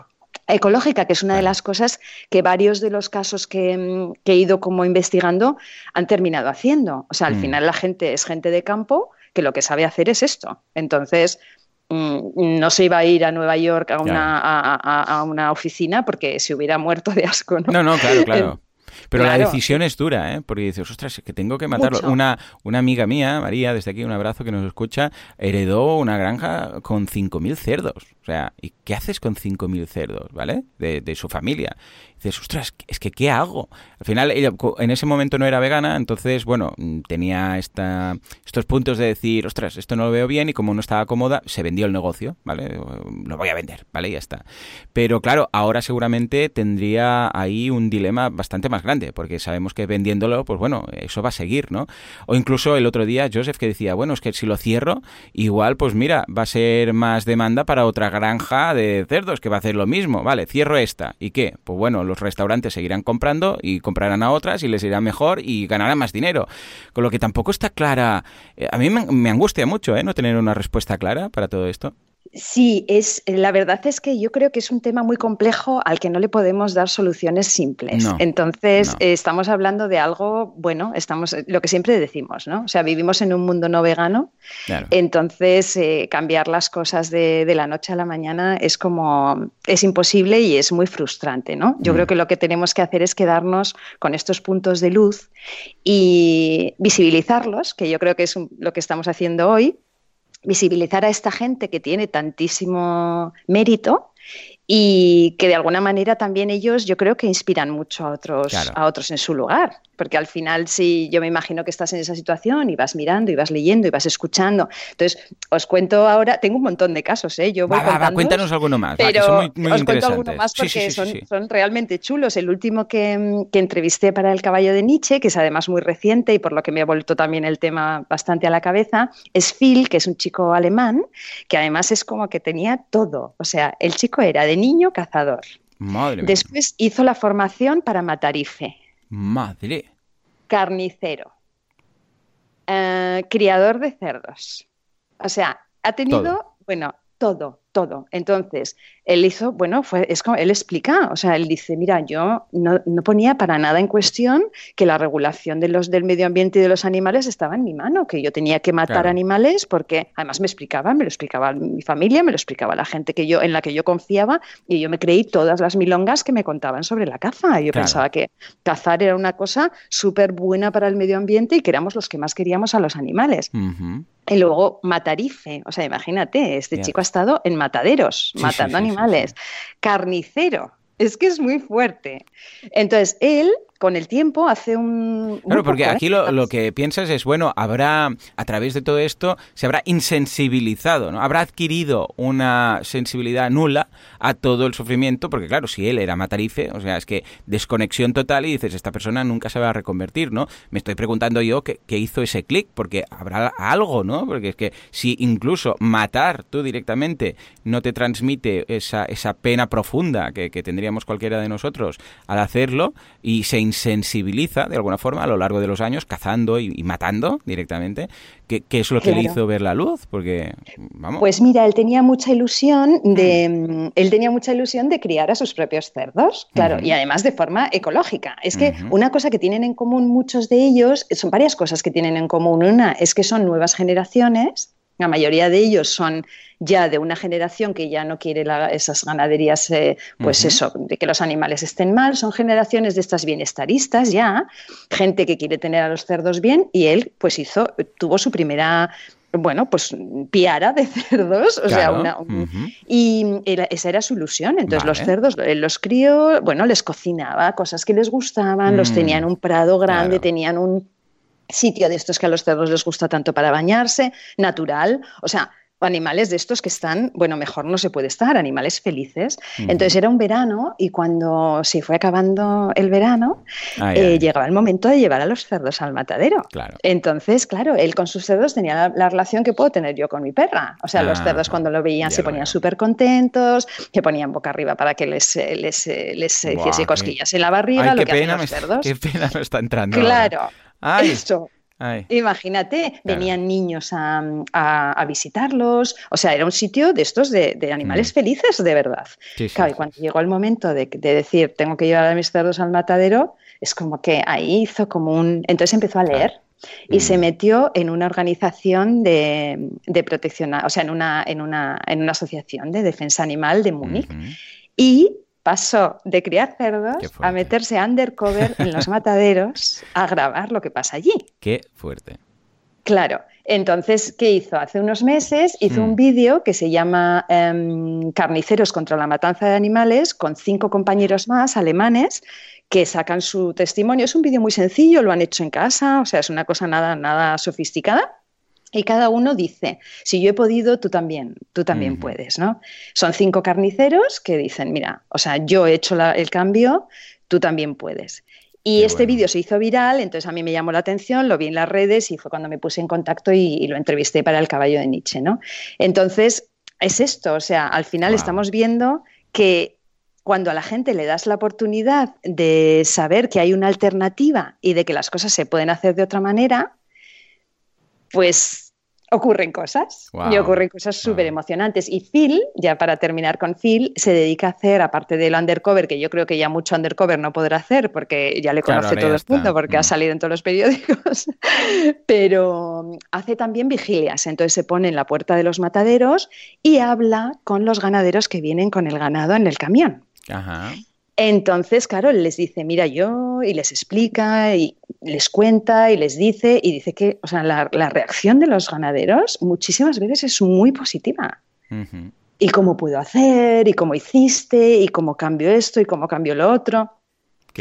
ecológica, que es una de las cosas que varios de los casos que, he ido como investigando han terminado haciendo. O sea, al final la gente es gente de campo que lo que sabe hacer es esto. Entonces, no se iba a ir a Nueva York a una, a, una oficina porque se hubiera muerto de asco. No, no, no claro, claro. Pero la decisión es dura, ¿eh? Porque dices, ostras, que tengo que matarlo. Una, una amiga mía, María, desde aquí un abrazo que nos escucha, heredó una granja con 5.000 cerdos. O sea, ¿y qué haces con 5.000 cerdos, ¿vale? De, su familia dices, ostras, es que ¿qué hago? Al final, ella en ese momento no era vegana, entonces, bueno, mm, tenía esta, estos puntos de decir, ostras, esto no lo veo bien y como no estaba cómoda, se vendió el negocio, ¿vale? Lo voy a vender, ¿vale? Y ya está. Pero claro, ahora seguramente tendría ahí un dilema bastante más grande, porque sabemos que vendiéndolo, pues bueno, eso va a seguir, ¿no? O incluso el otro día Joseph que decía, bueno, es que si lo cierro, igual, pues mira, va a ser más demanda para otra granja de cerdos que va a hacer lo mismo. Vale, cierro esta. ¿Y qué? Pues bueno, los restaurantes seguirán comprando y comprarán a otras y les irá mejor y ganarán más dinero. Con lo que tampoco está clara. Eh, a mí me, angustia mucho, ¿eh? No tener una respuesta clara para todo esto. Sí, es, la verdad es que yo creo que es un tema muy complejo al que no le podemos dar soluciones simples. Entonces, estamos hablando de algo, bueno, estamos, lo que siempre decimos, ¿no? O sea, vivimos en un mundo no vegano, entonces eh, cambiar las cosas de, la noche a la mañana es como, es imposible y es muy frustrante, ¿no? Yo creo mm. que lo que tenemos que hacer es quedarnos con estos puntos de luz y visibilizarlos, que yo creo que es lo que estamos haciendo hoy, visibilizar a esta gente que tiene tantísimo mérito y que de alguna manera también ellos yo creo que inspiran mucho a otros, a otros en su lugar. Porque al final, si yo me imagino que estás en esa situación y vas mirando y vas leyendo y vas escuchando. Entonces, os cuento ahora, tengo un montón de casos, ¿eh? Yo voy va, cuéntanos alguno más. Pero os cuento alguno más porque son, realmente chulos. El último que, que, entrevisté para El caballo de Nietzsche, que es además muy reciente y por lo que me ha vuelto también el tema bastante a la cabeza, es Phil, que es un chico alemán, que además es como que tenía todo. O sea, el chico era de niño cazador. Madre Después hizo la formación para Matarife. Madre. Carnicero. Eh, criador de cerdos. O sea, ha tenido, bueno, todo, todo. Entonces, él hizo, bueno, fue, es como él explica, o sea, él dice, mira, yo no, ponía para nada en cuestión que la regulación de los, del medio ambiente y de los animales estaba en mi mano, que yo tenía que matar animales porque además me explicaba, me lo explicaba mi familia, me lo explicaba la gente que yo, en la que yo confiaba y yo me creí todas las milongas que me contaban sobre la caza. Yo pensaba que cazar era una cosa súper buena para el medio ambiente y que éramos los que más queríamos a los animales. Y luego matarife, o sea, imagínate, este chico ha estado en mataderos, matando animales. Carnicero, es que es muy fuerte. Entonces, él con el tiempo hace un... Claro, porque aquí lo, que piensas es, bueno, habrá, a través de todo esto, se habrá insensibilizado, ¿no? Habrá adquirido una sensibilidad nula a todo el sufrimiento, porque claro, si él era matarife, o sea, es que desconexión total y dices, esta persona nunca se va a reconvertir, ¿no? Me estoy preguntando yo qué, hizo ese clic, porque habrá algo, ¿no? Porque es que si incluso matar tú directamente no te transmite esa, esa pena profunda que, que tendríamos cualquiera de nosotros al hacerlo y se insensibiliza de alguna forma a lo largo de los años, cazando y, matando directamente. ¿Qué, es lo que le hizo ver la luz? Porque, vamos. Pues mira, él tenía mucha ilusión de, mm, él tenía mucha ilusión de criar a sus propios cerdos, claro, y además de forma ecológica. Es que una cosa que tienen en común muchos de ellos, son varias cosas que tienen en común. Una es que son nuevas generaciones la mayoría de ellos son ya de una generación que ya no quiere esas ganaderías, eh, pues eso, de que los animales estén mal. Son generaciones de estas bienestaristas ya, gente que quiere tener a los cerdos bien y él pues hizo, tuvo su primera bueno, pues piara de cerdos, o sea, una, y esa era su ilusión. Entonces los cerdos, él los crió, bueno, les cocinaba cosas que les gustaban, los tenía en un prado grande, tenían un sitio de estos que a los cerdos les gusta tanto para bañarse, natural, o sea, animales de estos que están, bueno, mejor no se puede estar, animales felices. Entonces era un verano y cuando se fue acabando el verano, eh, llegaba el momento de llevar a los cerdos al matadero. Claro. Entonces, claro, él con sus cerdos tenía la, relación que puedo tener yo con mi perra. O sea, los ah, cerdos cuando lo veían se ponían súper contentos, se ponían boca arriba para que les, les, les hiciese cosquillas en la barriga, lo que pena los cerdos. Qué pena no está entrando. Claro. Esto. Imagínate, venían niños a, visitarlos, o sea, era un sitio de estos de, animales mm. felices de verdad. claro, y cuando llegó el momento de, decir, tengo que llevar a mis cerdos al matadero, es como que ahí hizo como un... Entonces empezó a leer. Y se mm. metió en una organización de, protección, o sea, en una, en, una, en una asociación de defensa animal de Múnich. Y pasó de criar cerdos a meterse undercover en los mataderos a grabar lo que pasa allí. Qué fuerte. Claro. Entonces, ¿qué hizo? Hace unos meses hizo un mm. vídeo que se llama em, Carniceros contra la matanza de animales con cinco compañeros más alemanes que sacan su testimonio. Es un vídeo muy sencillo, lo han hecho en casa, o sea, es una cosa nada, nada sofisticada. Y cada uno dice, si yo he podido, tú también, tú también puedes, ¿no? Son cinco carniceros que dicen, mira, o sea, yo he hecho el cambio, tú también puedes. Y este vídeo se hizo viral, entonces a mí me llamó la atención, lo vi en las redes y fue cuando me puse en contacto y, lo entrevisté para el caballo de Nietzsche, ¿no? Entonces, es esto, o sea, al final estamos viendo que cuando a la gente le das la oportunidad de saber que hay una alternativa y de que las cosas se pueden hacer de otra manera, pues ocurren cosas y ocurren cosas súper emocionantes. Y Phil, ya para terminar con Phil, se dedica a hacer, aparte del undercover, que yo creo que ya mucho undercover no podrá hacer porque ya le conoce todo el mundo, porque ha mm. salido en todos los periódicos, pero hace también vigilias. Entonces se pone en la puerta de los mataderos y habla con los ganaderos que vienen con el ganado en el camión. Ajá. Entonces, claro, les dice, mira yo, y les explica, y les cuenta, y les dice, y dice que, o sea, la, reacción de los ganaderos muchísimas veces es muy positiva. Y cómo puedo hacer, y cómo hiciste, y cómo cambio esto, y cómo cambio lo otro.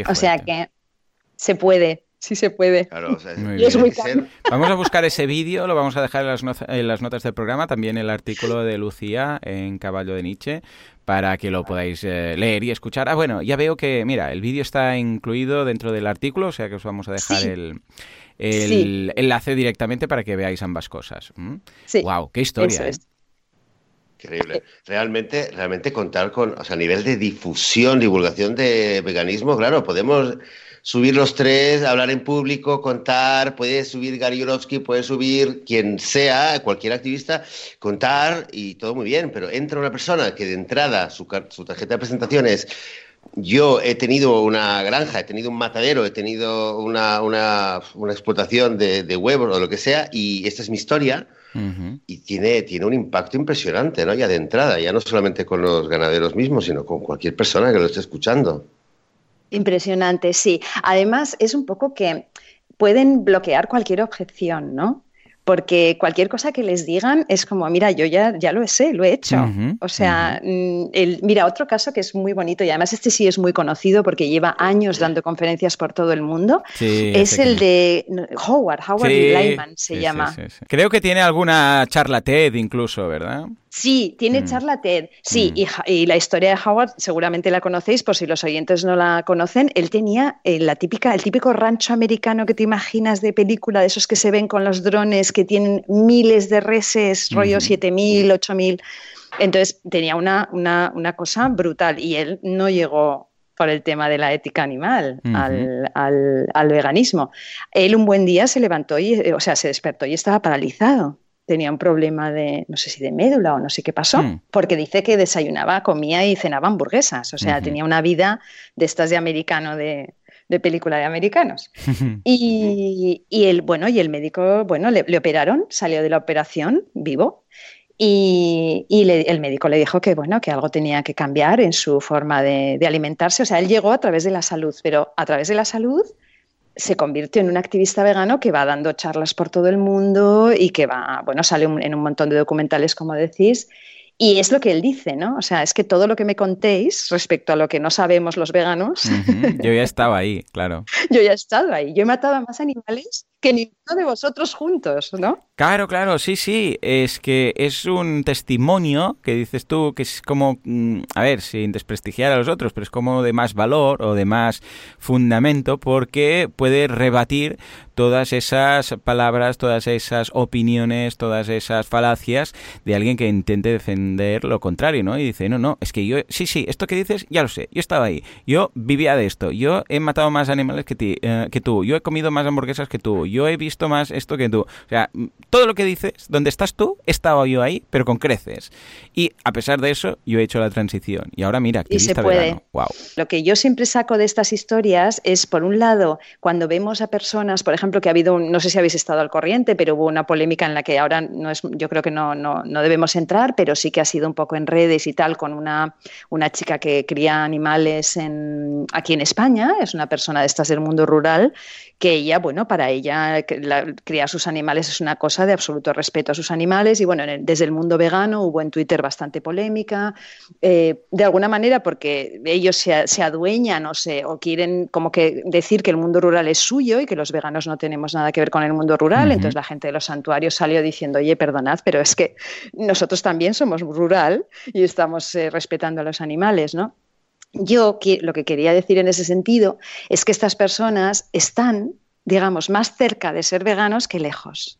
O sea que se puede, sí se puede. Vamos a buscar ese vídeo, lo vamos a dejar en las, en las, notas del programa, también el artículo de Lucía en Caballo de Nietzsche, para que lo podáis eh, leer y escuchar. Ah, bueno, ya veo que, mira, el vídeo está incluido dentro del artículo, o sea que os vamos a dejar el, enlace directamente para que veáis ambas cosas. ¿Mm? Sí. Wow, qué historia. ¿eh? Increíble. Realmente, realmente contar con, o sea, a nivel de difusión, divulgación de veganismo, claro, podemos subir los tres, hablar en público, contar, puede subir Gary Yorovsky, puede subir quien sea, cualquier activista, contar y todo muy bien, pero entra una persona que de entrada su, tarjeta de presentación es yo he tenido una granja, he tenido un matadero, he tenido una, explotación de, huevos o lo que sea, y esta es mi historia. Y tiene, tiene un impacto impresionante, ¿no? Ya de entrada, ya no solamente con los ganaderos mismos, sino con cualquier persona que lo esté escuchando. Impresionante, sí. Además, es un poco que pueden bloquear cualquier objeción, ¿no? porque cualquier cosa que les digan es como, mira, yo ya, ya lo sé, lo he hecho. o sea, mm, el, mira, otro caso que es muy bonito y además este sí es muy conocido porque lleva años dando conferencias por todo el mundo, es el de Howard, Howard Lyman se llama. Creo que tiene alguna charla TED incluso, ¿verdad? Sí, tiene mm. charla TED. Sí, mm. y, la historia de Howard seguramente la conocéis, por si los oyentes no la conocen. Él tenía eh, la típica, el típico rancho americano que te imaginas de película, de esos que se ven con los drones, que tienen miles de reses, rollo 7000, 8000. Entonces tenía una, una, cosa brutal y él no llegó por el tema de la ética animal al, al, veganismo. Él un buen día se levantó y, o sea, se despertó y estaba paralizado tenía un problema de, no sé si de médula o no sé qué pasó, hmm. porque dice que desayunaba, comía y cenaba hamburguesas, o sea, tenía una vida de estas de americano, de, película de americanos. y, y, el, bueno, y el médico, bueno, le, operaron, salió de la operación vivo. Y, el médico le dijo que bueno que algo tenía que cambiar en su forma de, de alimentarse. O sea, él llegó a través de la salud, pero a través de la salud se convirtió en un activista vegano que va dando charlas por todo el mundo y que va, bueno, sale en un montón de documentales, como decís. Y es lo que él dice, ¿no? O sea, es que todo lo que me contéis respecto a lo que no sabemos los veganos. Yo ya estaba ahí, claro. Yo ya he estado ahí. Yo he matado a más animales que ninguno de vosotros juntos, ¿no? Claro, claro, sí, sí. Es que es un testimonio que dices tú que es como, mm, a ver, sin desprestigiar a los otros, pero es como de más valor o de más fundamento porque puede rebatir todas esas palabras, todas esas opiniones, todas esas falacias de alguien que intente defender lo contrario, ¿no? Y dice, no, no, es que yo, sí, sí, esto que dices, ya lo sé, yo estaba ahí, yo vivía de esto, yo he matado más animales que, ti, eh, que tú, yo he comido más hamburguesas que tú, yo he visto más esto que tú. O sea, todo lo que dices, donde estás tú, he estado yo ahí, pero con creces. Y a pesar de eso, yo he hecho la transición. Y ahora mira, activista y se puede. Wow. Lo que yo siempre saco de estas historias es, por un lado, cuando vemos a personas, por ejemplo, que ha habido, no sé si habéis estado al corriente, pero hubo una polémica en la que ahora no es, yo creo que no, no, no debemos entrar, pero sí que ha sido un poco en redes y tal, con una, una chica que cría animales en, aquí en España, es una persona de estas del mundo rural, que ella, bueno, para ella criar sus animales es una cosa de absoluto respeto a sus animales y bueno, desde el mundo vegano hubo en Twitter bastante polémica, eh, de alguna manera porque ellos se, adueñan o, se, o quieren como que decir que el mundo rural es suyo y que los veganos no tenemos nada que ver con el mundo rural, entonces la gente de los santuarios salió diciendo, oye, perdonad, pero es que nosotros también somos rural y estamos eh, respetando a los animales, ¿no? yo lo que quería decir en ese sentido es que estas personas están digamos, más cerca de ser veganos que lejos.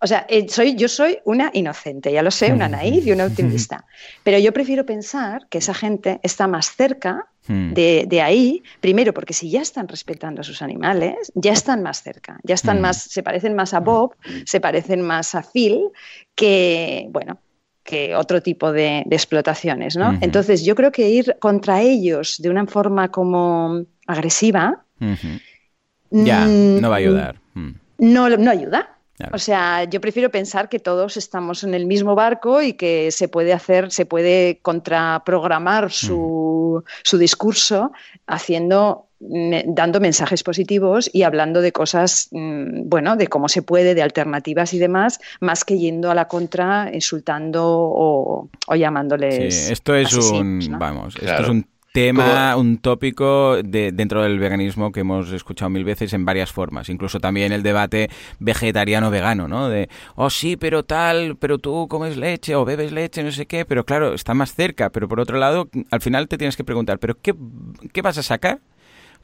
O sea, eh, soy, yo soy una inocente, ya lo sé, una naif y una optimista. Pero yo prefiero pensar que esa gente está más cerca hmm. de, ahí, primero porque si ya están respetando a sus animales, ya están más cerca, ya están hmm. más, se parecen más a Bob, se parecen más a Phil que, bueno, que otro tipo de, explotaciones, ¿no? Entonces yo creo que ir contra ellos de una forma como agresiva, ya, mm, no va a ayudar. Mm. No, no ayuda. O sea, yo prefiero pensar que todos estamos en el mismo barco y que se puede hacer, se puede contraprogramar su, su discurso haciendo dando mensajes positivos y hablando de cosas, mm, bueno, de cómo se puede, de alternativas y demás, más que yendo a la contra, insultando o, llamándoles. Sí, esto es un, vamos, esto es un tema, un tópico de, dentro del veganismo que hemos escuchado mil veces en varias formas. Incluso también el debate vegetariano-vegano, ¿no? De, oh sí, pero tal, pero tú comes leche o bebes leche, no sé qué, pero claro, está más cerca. Pero por otro lado, al final te tienes que preguntar, ¿pero qué, qué vas a sacar?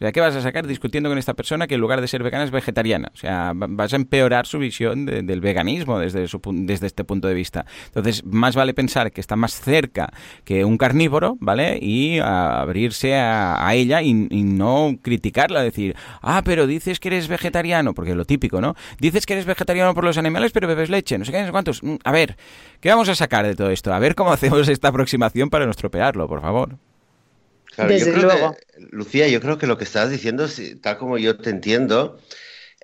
O sea, ¿qué vas a sacar discutiendo con esta persona que en lugar de ser vegana es vegetariana? O sea, vas a empeorar su visión del veganismo desde, desde este punto de vista. Entonces, más vale pensar que está más cerca que un carnívoro, ¿vale? Y abrirse a, ella y, no criticarla, decir, ah, pero dices que eres vegetariano, porque es lo típico, ¿no? Dices que eres vegetariano por los animales, pero bebes leche, no sé qué, no sé cuántos. Mm, a ver, ¿qué vamos a sacar de todo esto? A ver cómo hacemos esta aproximación para no estropearlo, por favor. Desde luego. Lucía, yo creo que lo que estás diciendo, tal como yo te entiendo,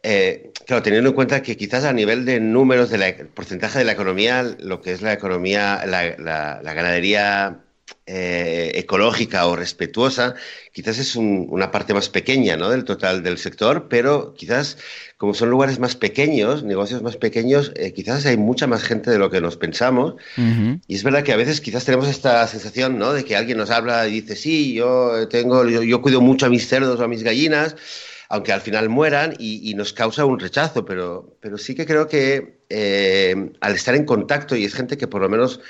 eh, claro, teniendo en cuenta que quizás a nivel de números del porcentaje de la economía, lo que es la economía, la ganadería eh, ecológica o respetuosa, quizás es una parte más pequeña ¿no? del total del sector, pero quizás como son lugares más pequeños, negocios más pequeños, eh, quizás hay mucha más gente de lo que nos pensamos. Y es verdad que a veces quizás tenemos esta sensación ¿no? de que alguien nos habla y dice, sí, yo, tengo, yo, cuido mucho a mis cerdos o a mis gallinas aunque al final mueran y, nos causa un rechazo, pero, pero sí que creo que eh, al estar en contacto y es gente que por lo menos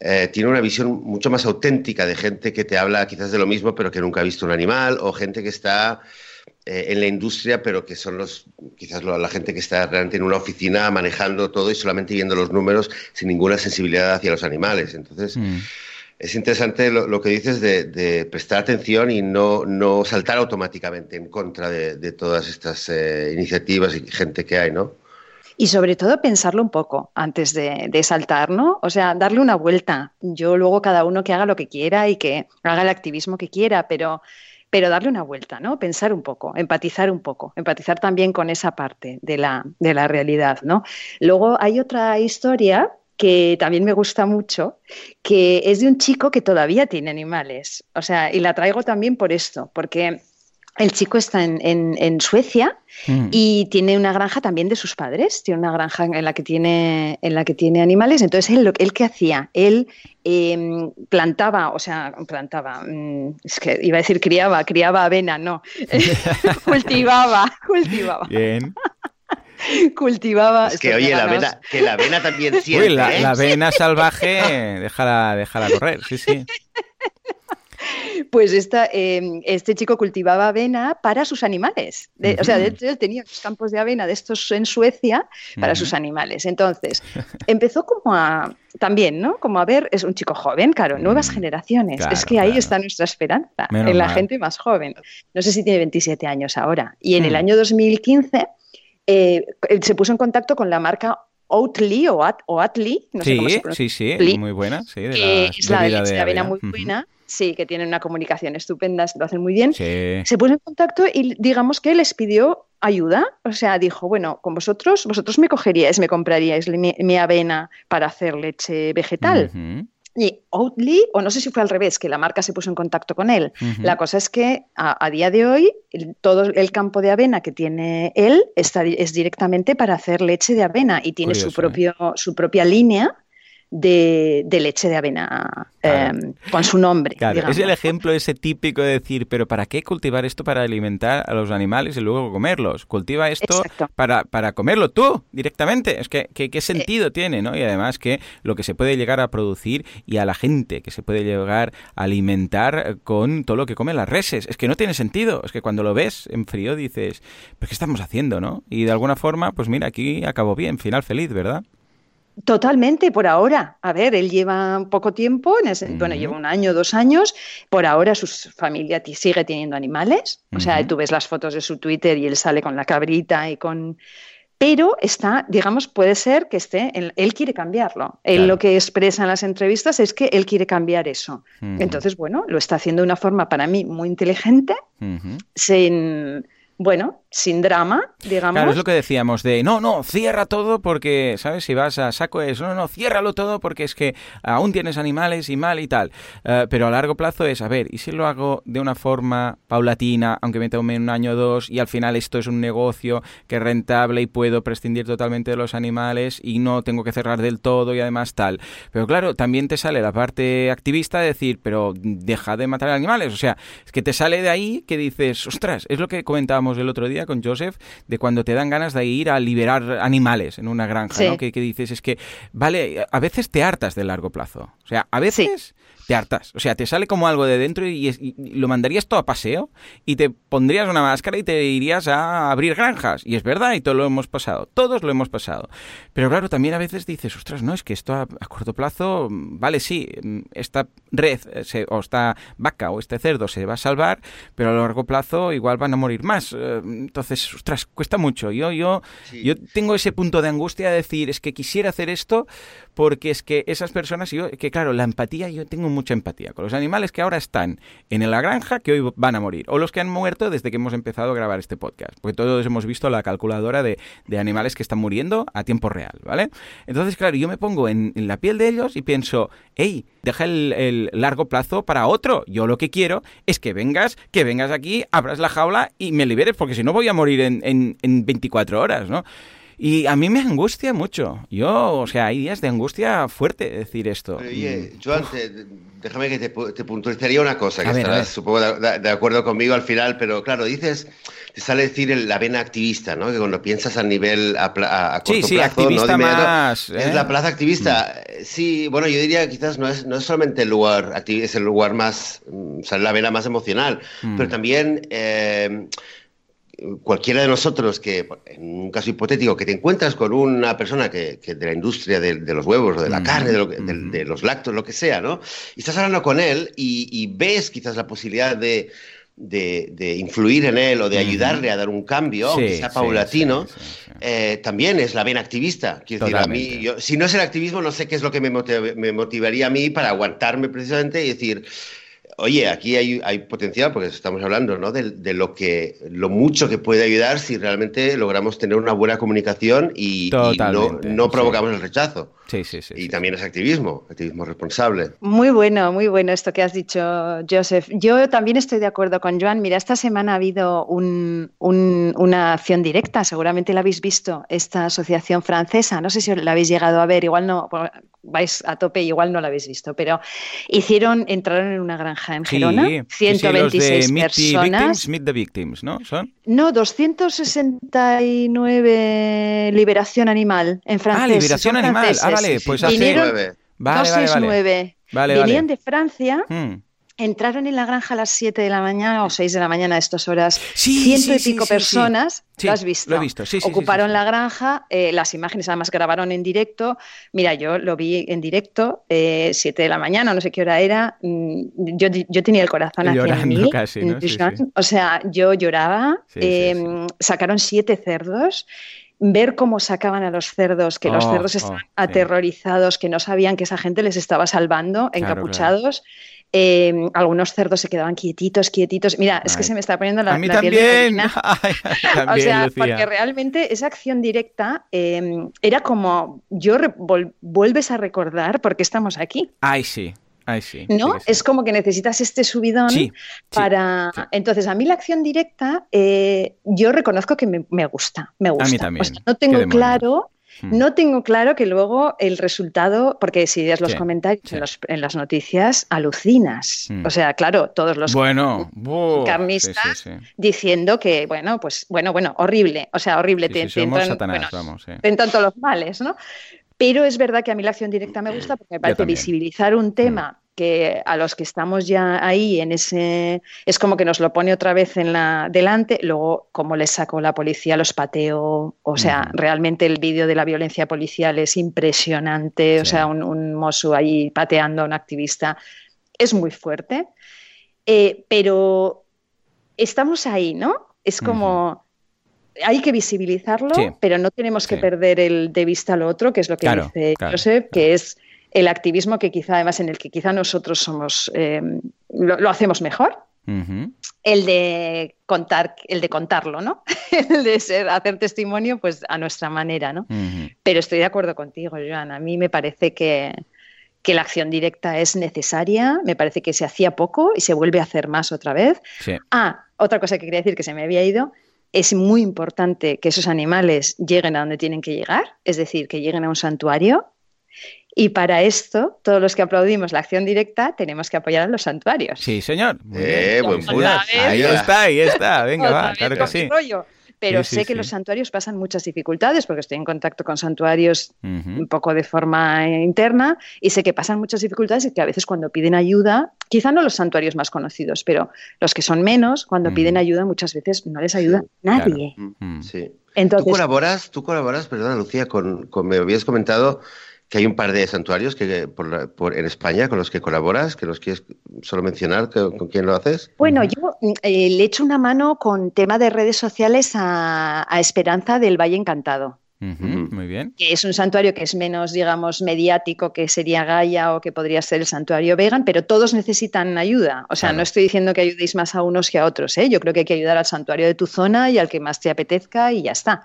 eh, tiene una visión mucho más auténtica de gente que te habla quizás de lo mismo, pero que nunca ha visto un animal, o gente que está eh, en la industria, pero que son los quizás la gente que está realmente en una oficina manejando todo y solamente viendo los números sin ninguna sensibilidad hacia los animales. Entonces, mm. es interesante lo, que dices de, prestar atención y no, no saltar automáticamente en contra de, todas estas eh, iniciativas y gente que hay, ¿no? Y sobre todo pensarlo un poco antes de, saltar, ¿no? O sea, darle una vuelta. Yo luego cada uno que haga lo que quiera y que haga el activismo que quiera, pero, pero darle una vuelta, ¿no? Pensar un poco, empatizar un poco, empatizar también con esa parte de la, de la realidad, ¿no? Luego hay otra historia que también me gusta mucho, que es de un chico que todavía tiene animales. O sea, y la traigo también por esto, porque el chico está en, Suecia mm. y tiene una granja también de sus padres, tiene una granja en la que tiene, en la que tiene animales. Entonces, él, él ¿qué hacía? Él em, plantaba, o sea, plantaba, mm, es que iba a decir criaba, criaba avena, no, cultivaba, cultivaba. Bien. cultivaba. Es que, oye, la avena, que la avena también siente. la, ¿eh? la avena salvaje, déjala, déjala correr, sí, sí. Pues em, este chico cultivaba avena para sus animales. O sea, de hecho, él tenía campos de avena de estos en Suecia para sus animales. Entonces, empezó como a también, ¿no? Como a ver, es un chico joven, claro, nuevas generaciones. es que ahí está nuestra esperanza, en la gente más joven. No sé si tiene 27 años ahora. Y en el hmm. año 2015 eh, se puso en contacto con la marca Oatly o, At, no sé cómo se pronuncia. Sí, sí, muy buena, sí, de es la de, avena, muy buena. Sí, que tienen una comunicación estupenda, lo hacen muy bien. Se puso en contacto y digamos que les pidió ayuda. O sea, dijo, bueno, con vosotros, vosotros me cogeríais, me compraríais mi, avena para hacer leche vegetal. Y Oatly, o no sé si fue al revés, que la marca se puso en contacto con él. La cosa es que a, día de hoy todo el campo de avena que tiene él está, es directamente para hacer leche de avena y tiene su, propio, su propia línea de, leche de avena em, con su nombre. Claro, es el ejemplo ese típico de decir, pero ¿para qué cultivar esto para alimentar a los animales y luego comerlos? Cultiva esto para, para comerlo tú directamente. Es que, ¿qué sentido tiene? ¿no? Y además que lo que se puede llegar a producir y a la gente que se puede llegar a alimentar con todo lo que comen las reses. Es que no tiene sentido. Es que cuando lo ves en frío dices, ¿pero qué estamos haciendo? ¿no? Y de alguna forma, pues mira, aquí acabó bien, final feliz, ¿verdad? Totalmente, por ahora. A ver, él lleva poco tiempo, bueno, lleva un año, dos años. Por ahora su familia sigue teniendo animales. O sea, tú ves las fotos de su Twitter y él sale con la cabrita y con... Pero está, digamos, puede ser que esté, él, quiere cambiarlo. Él lo que expresa en las entrevistas es que él quiere cambiar eso. Entonces, bueno, lo está haciendo de una forma para mí muy inteligente, sin bueno, sin drama, digamos. Claro, es lo que decíamos de, no, no, cierra todo porque, ¿sabes? Si vas a saco es, no, no, ciérralo todo porque es que aún tienes animales y mal y tal. Eh, pero a largo plazo es, a ver, ¿y si lo hago de una forma paulatina, aunque me tome un año o dos y al final esto es un negocio que es rentable y puedo prescindir totalmente de los animales y no tengo que cerrar del todo y además tal? Pero claro, también te sale la parte activista de decir, pero deja de matar animales. O sea, es que te sale de ahí que dices, ostras, es lo que comentábamos el otro día con Joseph, de cuando te dan ganas de ir a liberar animales en una granja, ¿no? Que, dices, es que, vale, a veces te hartas de largo plazo. O sea, a veces te hartas. O sea, te sale como algo de dentro y, lo mandarías todo a paseo y te pondrías una máscara y te irías a abrir granjas. Y es verdad, y todo lo hemos pasado. Todos lo hemos pasado. Pero claro, también a veces dices, ostras, no, es que esto a, corto plazo, vale, sí, esta red eh, o esta vaca o este cerdo se va a salvar, pero a largo plazo igual van a morir más. Eh, entonces, ostras, cuesta mucho. Yo, yo, yo tengo ese punto de angustia de decir, es que quisiera hacer esto porque es que esas personas, yo, que claro, la empatía, yo tengo mucha empatía con los animales que ahora están en la granja que hoy van a morir, o los que han muerto desde que hemos empezado a grabar este podcast, porque todos hemos visto la calculadora de, animales que están muriendo a tiempo real, ¿vale? Entonces, claro, yo me pongo en, la piel de ellos y pienso, hey, deja el, largo plazo para otro. Yo lo que quiero es que vengas, que vengas aquí, abras la jaula y me liberes, porque si no voy a morir en, en, en 24 horas, ¿no? Y a mí me angustia mucho. Yo, o sea, hay días de angustia fuerte decir esto. oye, mm. Joan, déjame que te, te, puntualizaría una cosa, que estarás supongo de, acuerdo conmigo al final, pero claro, dices, te sale decir la vena activista, ¿no? Que cuando piensas a nivel a, corto sí, sí, activista más, es la ¿eh? plaza activista. Mm. Sí, bueno, yo diría que quizás no es, no es solamente el lugar, es el lugar más, mm, o la vena más emocional, pero también... Eh, cualquiera de nosotros que, en un caso hipotético, que te encuentras con una persona que, de la industria de, los huevos o de la carne, de, los lácteos, lo que sea, ¿no? Y estás hablando con él y, ves quizás la posibilidad de, influir en él o de ayudarle a dar un cambio, aunque sea paulatino, eh, también es la vena activista. Quiero decir, a mí, si no es el activismo, no sé qué es lo que me, me motivaría a mí para aguantarme precisamente y decir, Oye, aquí hay, hay, potencial porque estamos hablando ¿no? de, de, lo que lo mucho que puede ayudar si realmente logramos tener una buena comunicación y, no, no, provocamos el rechazo. Sí, sí, sí. Y también es activismo, activismo responsable. Muy bueno, muy bueno esto que has dicho, Joseph. Yo también estoy de acuerdo con Joan. Mira, esta semana ha habido un, una acción directa, seguramente la habéis visto, esta asociación francesa. No sé si la habéis llegado a ver, igual no, vais a tope, igual no la habéis visto, pero hicieron, entraron en una granja en Gerona, 126 personas. Meet the Victims, ¿no? ¿Son? No, 269 liberación animal en francés. Ah, liberación animal. Ah, vale, pues hace... Vinieron, vale, vale, vale. Venían de Francia. Hmm. Entraron en la granja a las 7 de la mañana o 6 de la mañana a estas horas. ciento y pico personas. ¿Lo has visto? Lo he visto, sí. Ocuparon la granja, eh, las imágenes además grabaron en directo. Mira, yo lo vi en directo, eh, 7 de la mañana, no sé qué hora era. Mm, yo, yo tenía el corazón hacia mí. Casi, ¿no? O sea, yo lloraba. Em, sacaron siete cerdos ver cómo sacaban a los cerdos, que los oh, cerdos estaban oh, aterrorizados, que no sabían que esa gente les estaba salvando, encapuchados. Eh, algunos cerdos se quedaban quietitos, quietitos. Mira, es que se me está poniendo la, a mí también. o sea, porque realmente esa acción directa em, era como yo vuelves a recordar por qué estamos aquí. Ay, sí. Ay, sí, ¿No? Es como que necesitas este subidón para. Entonces, a mí la acción directa, eh, yo reconozco que me, gusta. Me gusta. A mí también. no tengo claro Hmm. No tengo claro que luego el resultado, porque si los comentarios en, las noticias, alucinas. Hmm. O sea, claro, todos los bueno, carnistas diciendo que, bueno, pues, bueno, bueno, horrible. O sea, horrible. te, en tanto los males, ¿no? Pero es verdad que a mí la acción directa me gusta porque me parece visibilizar un tema hmm. Que a los que estamos ya ahí en ese es como que nos lo pone otra vez en la delante, luego como le saco la policía, los pateo, o sea, realmente el vídeo de la violencia policial es impresionante, o sea, un, un mozo ahí pateando a un activista es muy fuerte, eh, pero estamos ahí, ¿no? Es como hay que visibilizarlo, pero no tenemos que perder el de vista lo otro, que es lo que dice Josep, que es el activismo que quizá además en el que quizá nosotros somos eh, lo, hacemos mejor. El de contar, el de contarlo, ¿no? el de ser, hacer testimonio, pues a nuestra manera, ¿no? Pero estoy de acuerdo contigo, Joan. A mí me parece que, que la acción directa es necesaria, me parece que se hacía poco y se vuelve a hacer más otra vez. Ah, otra cosa que quería decir que se me había ido, es muy importante que esos animales lleguen a donde tienen que llegar, es decir, que lleguen a un santuario. Y para esto, todos los que aplaudimos la acción directa, tenemos que apoyar a los santuarios. Sí, señor. Eh, ahí está, ahí está. Venga, va, claro que sí pero sé que los santuarios pasan muchas dificultades porque estoy en contacto con santuarios un poco de forma interna y sé que pasan muchas dificultades y que a veces cuando piden ayuda, quizá no los santuarios más conocidos, pero los que son menos, cuando piden ayuda muchas veces no les ayuda nadie. Sí. Entonces, ¿Tú colaboras, tú colaboras, perdona Lucía, con, con me habías comentado que hay un par de santuarios que por, en España con los que colaboras, que los quieres solo mencionar, ¿con quién lo haces? Bueno, yo eh, le echo una mano con tema de redes sociales a, Esperanza del Valle Encantado. muy bien. Que es un santuario que es menos, digamos, mediático que sería Gaia o que podría ser el santuario vegan, pero todos necesitan ayuda. O sea, no estoy diciendo que ayudéis más a unos que a otros. ¿eh? Yo creo que hay que ayudar al santuario de tu zona y al que más te apetezca y ya está.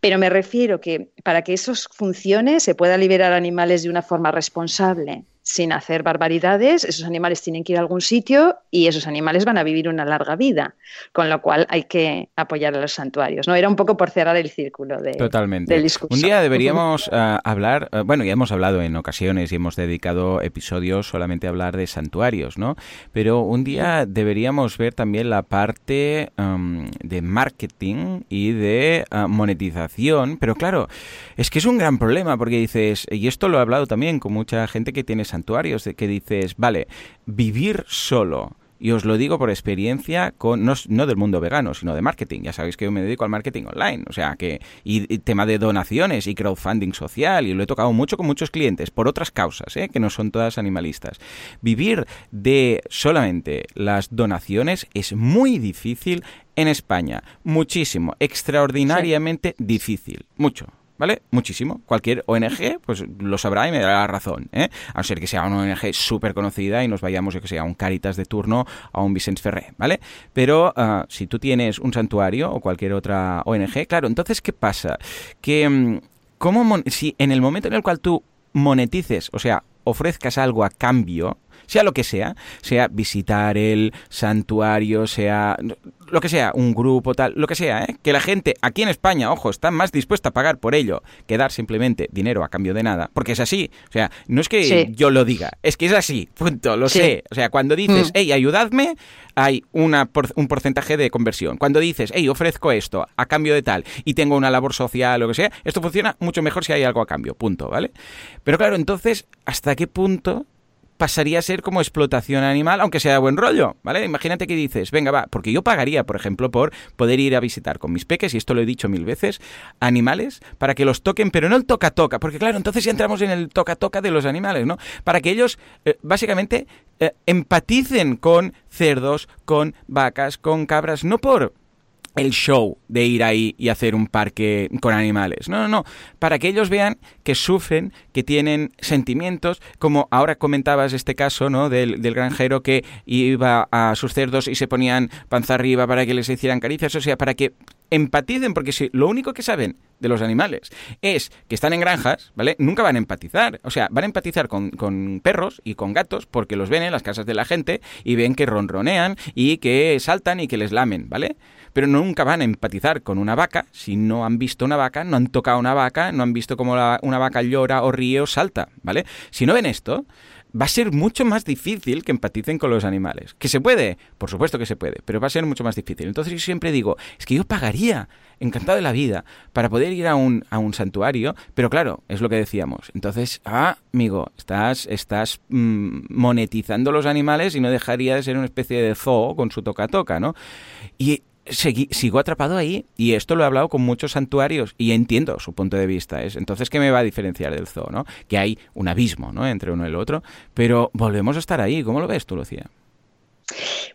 Pero me refiero que para que eso funcione se pueda liberar animales de una forma responsable sin hacer barbaridades, esos animales tienen que ir a algún sitio y esos animales van a vivir una larga vida, con lo cual hay que apoyar a los santuarios. ¿no? Era un poco por cerrar el círculo de, Totalmente. del discurso. Un día deberíamos eh, hablar, eh, bueno, ya hemos hablado en ocasiones y hemos dedicado episodios solamente a hablar de santuarios, ¿no? Pero un día deberíamos ver también la parte em, de marketing y de eh, monetización, pero claro, es que es un gran problema porque dices, y esto lo he hablado también con mucha gente que tiene santuarios, santuarios que dices, vale, vivir solo. Y os lo digo por experiencia con no, no, del mundo vegano, sino de marketing. Ya sabéis que yo me dedico al marketing online, o sea que y, tema de donaciones y crowdfunding social y lo he tocado mucho con muchos clientes por otras causas, ¿eh? que no son todas animalistas. Vivir de solamente las donaciones es muy difícil en España, muchísimo, extraordinariamente difícil, mucho. ¿Vale? Muchísimo. Cualquier ONG, pues lo sabrá y me dará la razón, ¿eh? A no ser que sea una ONG súper conocida y nos vayamos, yo que sea, a un Caritas de turno, a un Vicente Ferré, ¿vale? Pero ah, si tú tienes un santuario o cualquier otra ONG, claro, entonces, ¿qué pasa? Que, mm, ¿cómo si en el momento en el cual tú monetices, o sea, ofrezcas algo a cambio, sea lo que sea, sea visitar el santuario, sea lo que sea, un grupo tal, lo que sea, ¿eh? que la gente aquí en España, ojo, está más dispuesta a pagar por ello que dar simplemente dinero a cambio de nada, porque es así, o sea, no es que yo lo diga, es que es así, punto, lo sé, o sea, cuando dices, hey, mm. ayudadme, hay una un porcentaje de conversión. Cuando dices, hey, ofrezco esto a cambio de tal y tengo una labor social lo que sea, esto funciona mucho mejor si hay algo a cambio, punto, ¿vale? Pero claro, entonces, ¿hasta qué punto pasaría a ser como explotación animal, aunque sea de buen rollo, ¿vale? Imagínate que dices, venga, va, porque yo pagaría, por ejemplo, por poder ir a visitar con mis peques, y esto lo he dicho mil veces, animales, para que los toquen, pero no el toca-toca, porque claro, entonces ya entramos en el toca-toca de los animales, ¿no? Para que ellos, eh, básicamente, eh, empaticen con cerdos, con vacas, con cabras, no por el show de ir ahí y hacer un parque con animales. No, no, no. Para que ellos vean que sufren, que tienen sentimientos, como ahora comentabas este caso, ¿no? Del, del, granjero que iba a sus cerdos y se ponían panza arriba para que les hicieran caricias. O sea, para que empaticen, porque si lo único que saben de los animales es que están en granjas, ¿vale? Nunca van a empatizar. O sea, van a empatizar con, con, perros y con gatos porque los ven en las casas de la gente y ven que ronronean y que saltan y que les lamen, ¿vale? Pero nunca van a empatizar con una vaca si no han visto una vaca, no han tocado una vaca, no han visto cómo una vaca llora o ríe o salta, ¿vale? Si no ven esto, va a ser mucho más difícil que empaticen con los animales. ¿Que se puede? Por supuesto que se puede, pero va a ser mucho más difícil. Entonces yo siempre digo, es que yo pagaría, encantado de la vida, para poder ir a un, a un santuario, pero claro, es lo que decíamos. Entonces, ah, amigo, estás, estás mm, monetizando los animales y no dejaría de ser una especie de zoo con su toca-toca, ¿no? Y sigo atrapado ahí y esto lo he hablado con muchos santuarios y entiendo su punto de vista. Es, entonces, ¿qué me va a diferenciar del zoo? ¿no? Que hay un abismo ¿no? entre uno y el otro, pero volvemos a estar ahí. ¿Cómo lo ves tú, Lucía?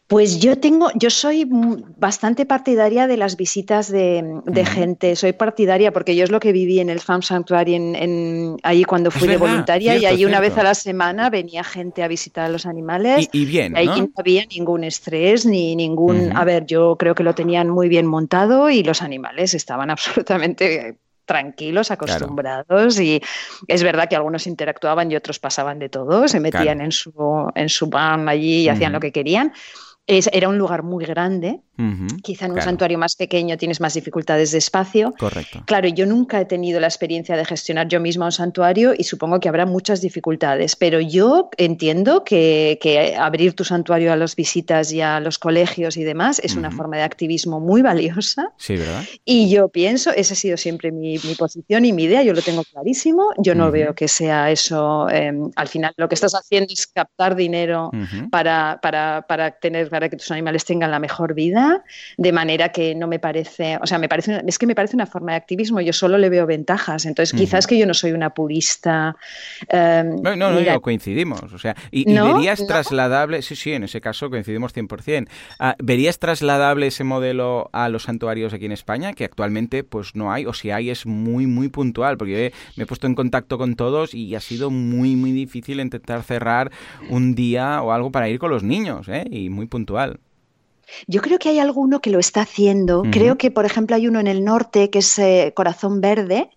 Pues yo tengo, yo soy bastante partidaria de las visitas de, gente, soy partidaria porque yo es lo que viví en el Farm Sanctuary en, ahí cuando fui de voluntaria y ahí una vez a la semana venía gente a visitar a los animales. Y, bien, ahí no había ningún estrés ni ningún, a ver, yo creo que lo tenían muy bien montado y los animales estaban absolutamente tranquilos, acostumbrados y es verdad que algunos interactuaban y otros pasaban de todo, se metían en su en su van allí y hacían lo que querían. era un lugar muy grande Quizá en un santuario más pequeño tienes más dificultades de espacio. Correcto. Claro, yo nunca he tenido la experiencia de gestionar yo misma un santuario y supongo que habrá muchas dificultades, pero yo entiendo que, abrir tu santuario a las visitas y a los colegios y demás es una forma de activismo muy valiosa. Sí, ¿verdad? Y yo pienso, esa ha sido siempre mi, posición y mi idea, yo lo tengo clarísimo, yo no veo que sea eso, em, al final lo que estás haciendo es captar dinero para, para, para, tener, para que tus animales tengan la mejor vida de manera que no me parece, o sea, me parece, es que me parece una forma de activismo, yo solo le veo ventajas, entonces quizás que yo no soy una purista. Em, no, no, no, coincidimos, o sea, y, verías trasladable, sí, sí, en ese caso coincidimos 100%, ah, ¿verías trasladable ese modelo a los santuarios aquí en España, que actualmente pues no hay, o si hay es muy, muy puntual, porque me he puesto en contacto con todos y ha sido muy, muy difícil intentar cerrar un día o algo para ir con los niños, ¿eh? y muy puntual. Yo creo que hay alguno que lo está haciendo. Creo que, por ejemplo, hay uno en el norte que es eh, Corazón Verde,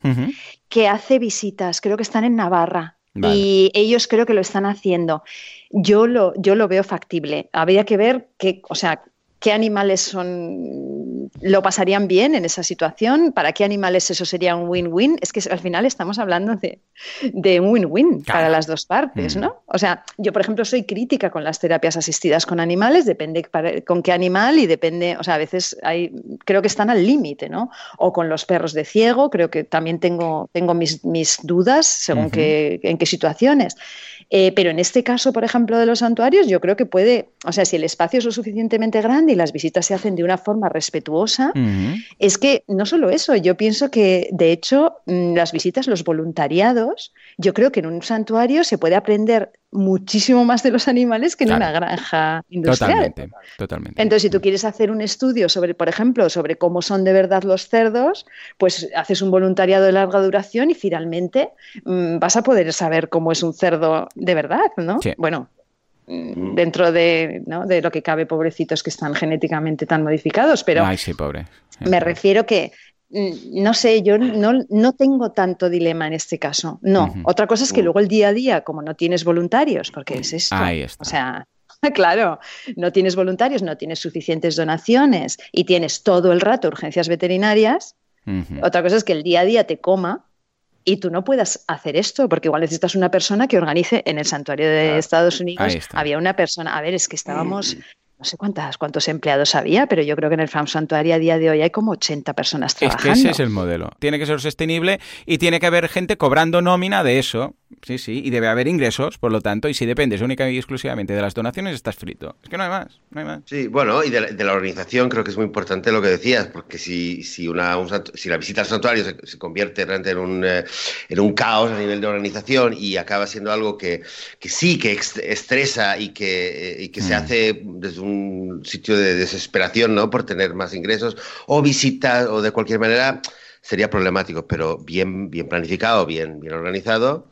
que hace visitas. Creo que están en Navarra. Y ellos creo que lo están haciendo. Yo lo, yo lo veo factible. Habría que ver que, o sea, qué animales son lo pasarían bien en esa situación, para qué animales eso sería un win-win. Es que al final estamos hablando de, un win-win para las dos partes, mm. ¿no? O sea, yo por ejemplo soy crítica con las terapias asistidas con animales, depende con qué animal y depende, o sea, a veces hay, creo que están al límite, ¿no? O con los perros de ciego, creo que también tengo, tengo mis, dudas según en qué situaciones. Eh, pero en este caso, por ejemplo, de los santuarios, yo creo que puede, o sea, si el espacio es lo suficientemente grande y las visitas se hacen de una forma respetuosa, es que no solo eso, yo pienso que, de hecho, mm, las visitas, los voluntariados, yo creo que en un santuario se puede aprender muchísimo más de los animales que en una granja industrial. Totalmente, totalmente. Entonces, si tú quieres hacer un estudio sobre, por ejemplo, sobre cómo son de verdad los cerdos, pues haces un voluntariado de larga duración y finalmente mm, vas a poder saber cómo es un cerdo de verdad, ¿no? Bueno, mm, dentro de, ¿no? de lo que cabe, pobrecitos que están genéticamente tan modificados, pero Ay, sí, pobre. me refiero que Mm, no sé, yo no, tengo tanto dilema en este caso. No. Otra cosa es que luego el día a día, como no tienes voluntarios, porque es esto. O sea, claro, no tienes voluntarios, no tienes suficientes donaciones y tienes todo el rato urgencias veterinarias. Otra cosa es que el día a día te coma y tú no puedas hacer esto, porque igual necesitas una persona que organice en el santuario de Estados Unidos. Había una persona, a ver, es que estábamos no sé cuántas, cuántos empleados había, pero yo creo que en el Farm Santuario a día de hoy hay como 80 personas trabajando. Es que ese es el modelo. Tiene que ser sostenible y tiene que haber gente cobrando nómina de eso. Sí, sí, y debe haber ingresos, por lo tanto, y si dependes única y exclusivamente de las donaciones, estás frito. Es que no hay más, no hay más. Sí, bueno, y de la, organización creo que es muy importante lo que decías, porque si, si, una, si la visita al santuario se, convierte realmente en un, eh, en un caos a nivel de organización y acaba siendo algo que, que sí, que estresa y que, eh, y que se mm. hace desde un sitio de desesperación, ¿no? Por tener más ingresos o visitas o de cualquier manera, sería problemático, pero bien, bien planificado, bien, bien organizado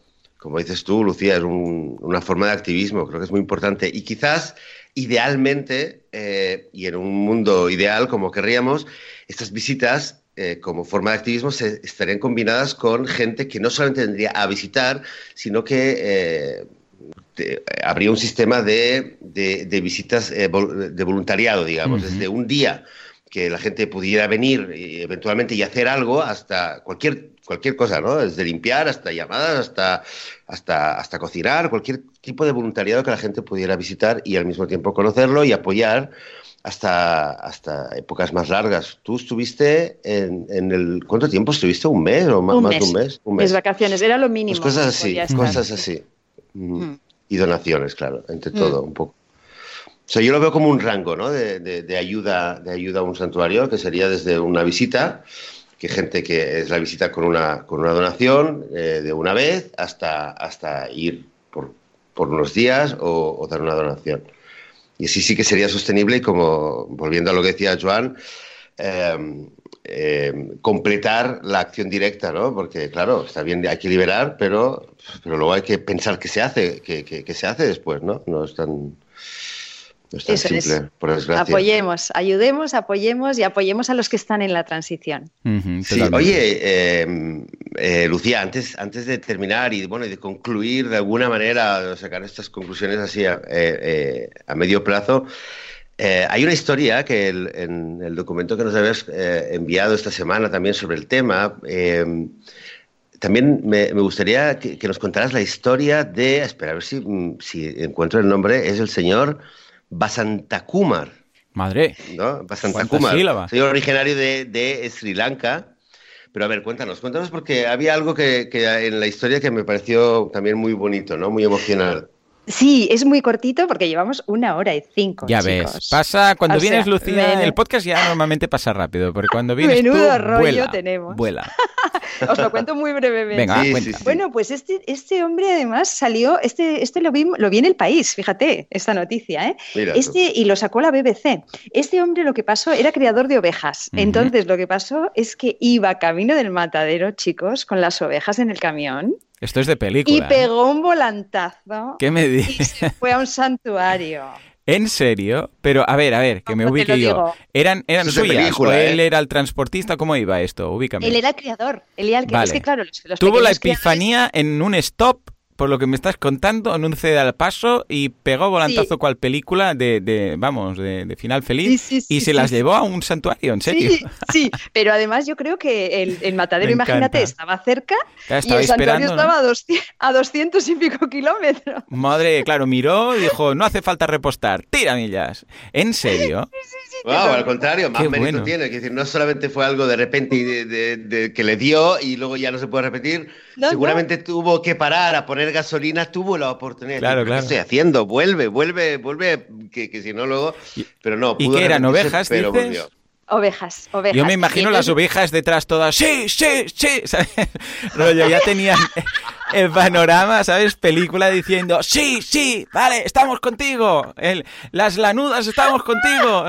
como dices tú, Lucía, es una forma de activismo, creo que es muy importante. Y quizás idealmente, eh, y en un mundo ideal como querríamos, estas visitas eh, como forma de activismo se, estarían combinadas con gente que no solamente tendría a visitar, sino que eh, habría un sistema de, visitas de voluntariado, digamos, desde un día que la gente pudiera venir y eventualmente y hacer algo hasta cualquier cualquier cosa, ¿no? Desde limpiar hasta llamadas, hasta, hasta, hasta cocinar, cualquier tipo de voluntariado que la gente pudiera visitar y al mismo tiempo conocerlo y apoyar hasta, hasta épocas más largas. Tú estuviste en, en el... ¿Cuánto tiempo estuviste? ¿Un mes o más, de un mes? Un mes. Mis vacaciones, era lo mínimo. Pues cosas así, cosas así. Mm. Mm. Y donaciones, claro, entre mm. todo, un poco. O sea, yo lo veo como un rango, ¿no? De, de, ayuda, de ayuda a un santuario, que sería desde una visita que gente que es la visita con una, con una donación eh, de una vez hasta, hasta ir por, por unos días o, dar una donación. Y así sí que sería sostenible y como, volviendo a lo que decía Joan, em, em, completar la acción directa, ¿no? Porque, claro, está bien, hay que liberar, pero, pero luego hay que pensar qué se hace, qué, qué se hace después, ¿no? No es tan simple, por desgracia. Apoyemos, ayudemos, apoyemos y apoyemos a los que están en la transición. oye, eh, eh, Lucía, antes, antes de terminar y bueno, de concluir de alguna manera, sacar estas conclusiones así a, eh, medio plazo, hay una historia que en el documento que nos habías enviado esta semana también sobre el tema, también me, gustaría que, nos contaras la historia de, espera, a ver si, si encuentro el nombre, es el señor Basantakumar. Madre. ¿no? Basantakumar. Soy originario de, Sri Lanka. Pero a ver, cuéntanos, cuéntanos porque había algo que, que, en la historia que me pareció también muy bonito, ¿no? Muy emocional. Sí, es muy cortito porque llevamos una hora y cinco. Ya ves, pasa cuando vienes Lucía, el podcast ya normalmente pasa rápido, porque cuando vienes Menudo tú, rollo vuela, tenemos. Vuela. Os lo cuento muy brevemente. Venga, Bueno, pues este, este hombre además salió, este, este lo, vi, lo vi en el país, fíjate, esta noticia, ¿eh? este, y lo sacó la BBC. Este hombre lo que pasó era criador de ovejas. Entonces lo que pasó es que iba camino del matadero, chicos, con las ovejas en el camión. Esto es de película. Y ¿eh? pegó un volantazo. ¿Qué me dices? Y se fue a un santuario. ¿En serio? Pero a ver, a ver, que me ubique yo. ¿Eran, eran suyas o él ¿eh? era el transportista? ¿Cómo iba esto? Ubícame. Él era el creador. Él era el que... Es que, claro, los, Tuvo la epifanía en un stop por lo que me estás contando, en un cede al paso y pegó volantazo cual película de, vamos, de, final feliz y se las llevó a un santuario, en serio. Sí, pero además yo creo que el, matadero, imagínate, estaba cerca y el santuario estaba a, 200, y pico kilómetros. Madre, claro, miró y dijo, no hace falta repostar, tira millas. ¿En serio? Wow, al contrario, más mérito tiene. Es decir, no solamente fue algo de repente de, que le dio y luego ya no se puede repetir. Seguramente tuvo que parar a poner gasolina, tuvo la oportunidad. Claro, claro. ¿Qué estoy haciendo? Vuelve, vuelve, vuelve. Que, que si no, luego. Pero no. ¿Y qué eran ovejas? Pero dices? Ovejas, ovejas. Yo me imagino las ovejas detrás todas, sí, sí, sí, Rollo, ya tenían el panorama, ¿sabes? Película diciendo, sí, sí, vale, estamos contigo. El, las lanudas, estamos contigo.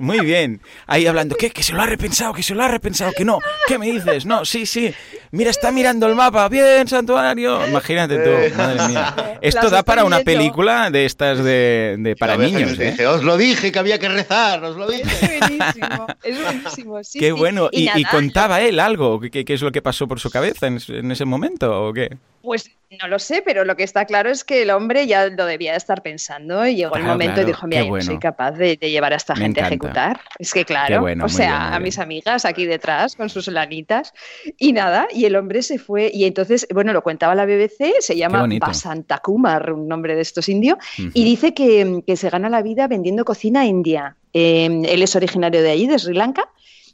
Muy bien. Ahí hablando, ¿qué? Que se lo ha repensado, que se lo ha repensado, que no. ¿Qué me dices? No, sí, sí. Mira, está mirando el mapa. Bien, santuario. Imagínate tú, eh. madre mía. Esto da para una película de estas de, para niños. ¿eh? Os lo dije que había que rezar, os lo dije. Es buenísimo, es buenísimo. Sí, Qué bueno. ¿Y, contaba él algo? ¿Qué, ¿Qué, es lo que pasó por su cabeza en, en ese momento o qué? Pues no lo sé, pero lo que está claro es que el hombre ya lo debía estar pensando y llegó el momento y dijo, mira, yo soy capaz de, llevar a esta gente a ejecutar. Es que claro, o sea, a mis amigas aquí detrás con sus lanitas y nada, y el hombre se fue y entonces, bueno, lo contaba la BBC, se llama Basantakumar, un nombre de estos indios, y dice que, se gana la vida vendiendo cocina india. Eh, él es originario de allí, de Sri Lanka,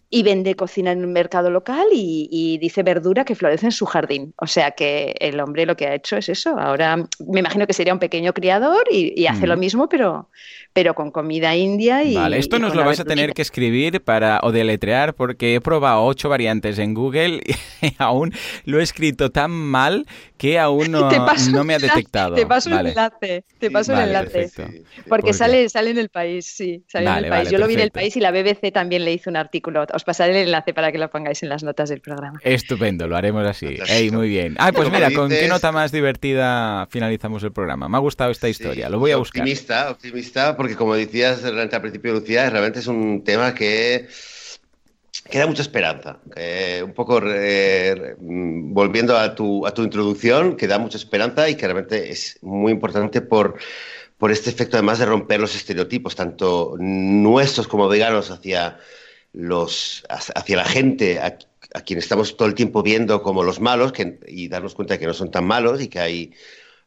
y vende cocina en un mercado local y, dice verdura que florece en su jardín. O sea que el hombre lo que ha hecho es eso. Ahora me imagino que sería un pequeño criador y, hace lo mismo, pero, pero con comida india y. Vale, esto nos lo vas a tener que escribir para o deletrear porque he probado ocho variantes en Google y aún lo he escrito tan mal que aún no, me ha detectado. Te paso el enlace, te paso el enlace. Porque sale, sale en el país, sí, sale en el país. Yo lo vi en el país y la BBC también le hizo un artículo os pasaré el enlace para que lo pongáis en las notas del programa. Estupendo, lo haremos así. muy bien. Ah, pues mira, ¿con qué nota más divertida finalizamos el programa? Me ha gustado esta historia, lo voy a buscar. Optimista, optimista, porque como decías al principio, Lucía, realmente es un tema que que da mucha esperanza. un poco volviendo a tu, a tu introducción, que da mucha esperanza y que realmente es muy importante por, por este efecto además de romper los estereotipos, tanto nuestros como veganos hacia, los, hacia la gente a, quien estamos todo el tiempo viendo como los malos y darnos cuenta de que no son tan malos y que hay,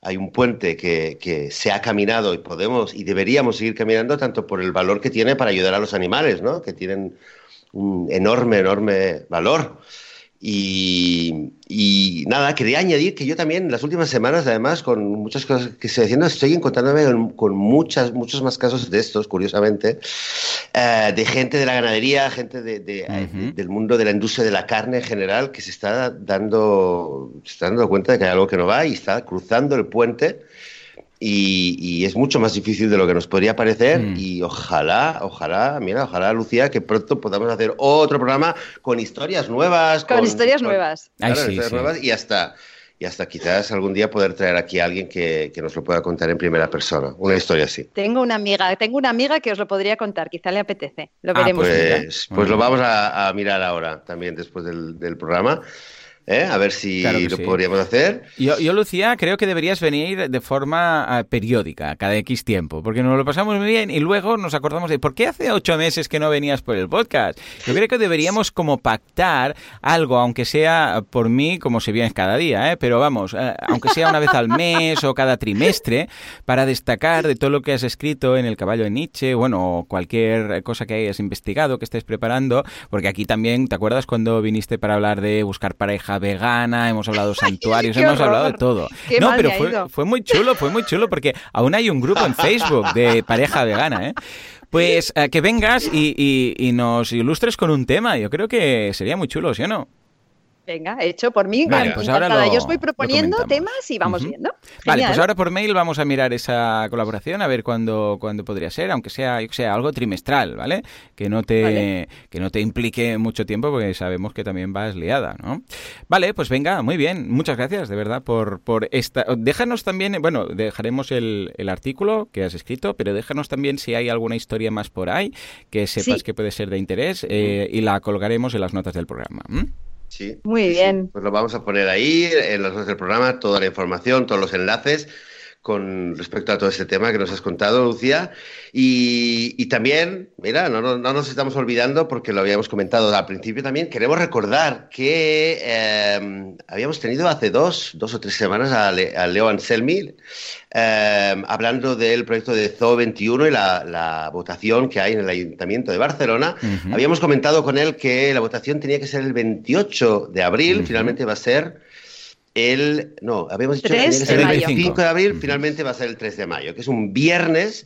hay un puente que, que, se ha caminado y podemos y deberíamos seguir caminando tanto por el valor que tiene para ayudar a los animales, ¿no? que tienen un enorme, enorme valor. Y, nada, quería añadir que yo también en las últimas semanas, además, con muchas cosas que estoy haciendo, estoy encontrándome con, muchas, muchos más casos de estos, curiosamente, eh, de gente de la ganadería, gente de, del mundo de la industria de la carne en general, que se está dando, se está dando cuenta de que hay algo que no va y está cruzando el puente y, es mucho más difícil de lo que nos podría parecer mm. y ojalá, ojalá, mira, ojalá Lucía que pronto podamos hacer otro programa con historias nuevas. Con, historias nuevas. nuevas y hasta, y hasta quizás algún día poder traer aquí a alguien que, nos lo pueda contar en primera persona, una historia así. Tengo una amiga, tengo una amiga que os lo podría contar, quizá le apetece, lo ah, veremos. Pues, pues lo vamos a, mirar ahora, también después del, del programa. ¿Eh? a ver si lo podríamos hacer. Yo, yo, Lucía, creo que deberías venir de forma ah, periódica, cada X tiempo, porque nos lo pasamos muy bien y luego nos acordamos de por qué hace ocho meses que no venías por el podcast. Yo creo que deberíamos como pactar algo, aunque sea por mí, como si vienes cada día, ¿eh? pero vamos, eh, aunque sea una vez al mes o cada trimestre, para destacar de todo lo que has escrito en El caballo de Nietzsche, bueno, cualquier cosa que hayas investigado, que estés preparando, porque aquí también, ¿te acuerdas cuando viniste para hablar de buscar pareja vegana, hemos hablado de santuarios, hemos hablado de todo. no, pero fue, muy chulo, fue muy chulo porque aún hay un grupo en Facebook de pareja vegana, ¿eh? Pues eh, que vengas y, y, nos ilustres con un tema. Yo creo que sería muy chulo, ¿sí o no? Venga, hecho por mí. Vale, pues ahora Yo os voy proponiendo temas y vamos viendo. Vale, pues ahora por mail vamos a mirar esa colaboración a ver cuándo, cuándo podría ser, aunque sea, sea algo trimestral, ¿vale? Que no te que no te implique mucho tiempo porque sabemos que también vas liada, ¿no? Vale, pues venga, muy bien. Muchas gracias, de verdad, por, por esta. Déjanos también, bueno, dejaremos el, el artículo que has escrito, pero déjanos también si hay alguna historia más por ahí que sepas que puede ser de interés eh, y la colgaremos en las notas del programa. Sí. Muy bien. Pues lo vamos a poner ahí en los del programa, toda la información, todos los enlaces con respecto a todo este tema que nos has contado, Lucía. Y, también, mira, no, nos estamos olvidando, porque lo habíamos comentado al principio también, queremos recordar que eh, habíamos tenido hace dos, dos o tres semanas a, Leo Anselmi eh, hablando del proyecto de Zoo 21 y la, votación que hay en el Ayuntamiento de Barcelona. Habíamos comentado con él que la votación tenía que ser el 28 de abril, finalmente va a ser el. No, habíamos dicho que el 25 de abril, finalmente va a ser el 3 de mayo, que es un viernes.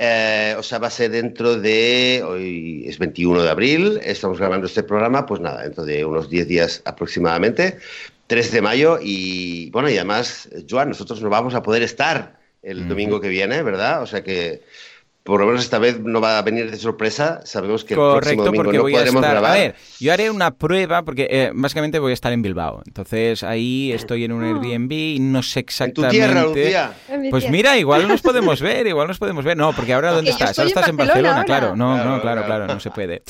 Eh, o sea, va a ser dentro de. Hoy es 21 de abril, estamos grabando este programa, pues nada, dentro de unos 10 días aproximadamente, 3 de mayo. Y bueno, y además, Joan, nosotros no vamos a poder estar el domingo que viene, ¿verdad? O sea que por lo menos esta vez no va a venir de sorpresa. Sabemos que Correcto, el próximo domingo porque no voy podremos a estar, grabar. A ver, yo haré una prueba porque eh, básicamente voy a estar en Bilbao. Entonces ahí estoy en un ah. Airbnb y no sé exactamente. ¿En tu tierra, Lucía? Pues mira, igual nos podemos ver, igual nos podemos ver. No, porque ahora ¿dónde estás? Ahora estás en Barcelona, claro. No, no, claro, claro, no se puede.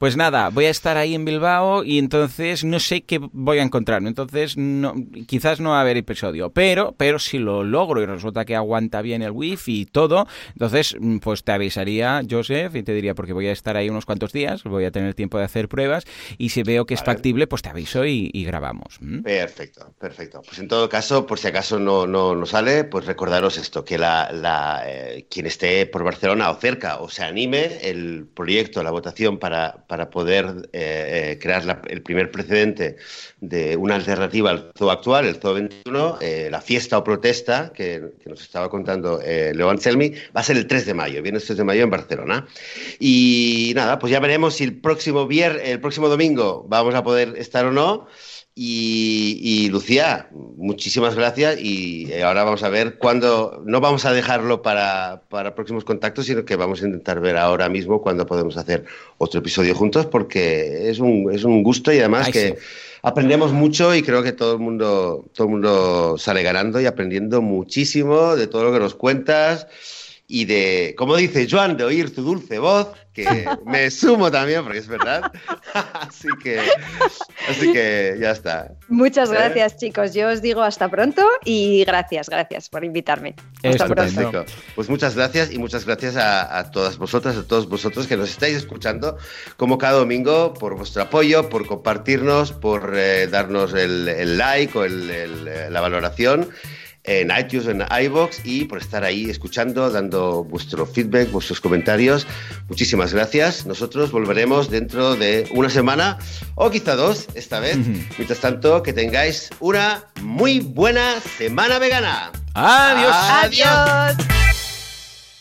Pues nada, voy a estar ahí en Bilbao y entonces no sé qué voy a encontrar. Entonces no, quizás no va a haber episodio, pero, pero si lo logro y resulta que aguanta bien el wifi y todo, entonces mm, pues te avisaría Joseph, y te diría, porque voy a estar ahí unos cuantos días, voy a tener tiempo de hacer pruebas, y si veo que es factible, pues te aviso y, grabamos. Perfecto, perfecto. Pues en todo caso, por si acaso no, no, sale, pues recordaros esto, que la, la eh, quien esté por Barcelona o cerca o se anime, el proyecto, la votación para, para poder eh, eh, crear el primer precedente de una alternativa al zoo actual, el zoo 21, la fiesta o protesta que, nos estaba contando Leo Anselmi, va a ser el 3 de mayo, viene el 3 de mayo en Barcelona. Y nada, pues ya veremos si el próximo viernes, el próximo domingo vamos a poder estar o no. Y, Lucía, muchísimas gracias y ahora vamos a ver cuándo, no vamos a dejarlo para, próximos contactos, sino que vamos a intentar ver ahora mismo cuándo podemos hacer otro episodio juntos, porque es un, es un gusto y además que aprendemos mucho y creo que todo el, mundo, todo el mundo sale ganando y aprendiendo muchísimo de todo lo que nos cuentas y de, como dice Joan, de oír tu dulce voz, que me sumo también, porque es verdad. así, que, así que ya está. Muchas ¿Eh? gracias, chicos. Yo os digo hasta pronto y gracias, gracias por invitarme. Hasta pronto. Pues muchas gracias y muchas gracias a, todas vosotras, a todos vosotros que nos estáis escuchando como cada domingo, por vuestro apoyo, por compartirnos, por eh, darnos el, like o la valoración en iTunes, en iBox y por estar ahí escuchando, dando vuestro feedback, vuestros comentarios. Muchísimas gracias. Nosotros volveremos dentro de una semana o quizá dos esta vez. Mientras tanto, que tengáis una muy buena semana vegana. Adiós. Adiós.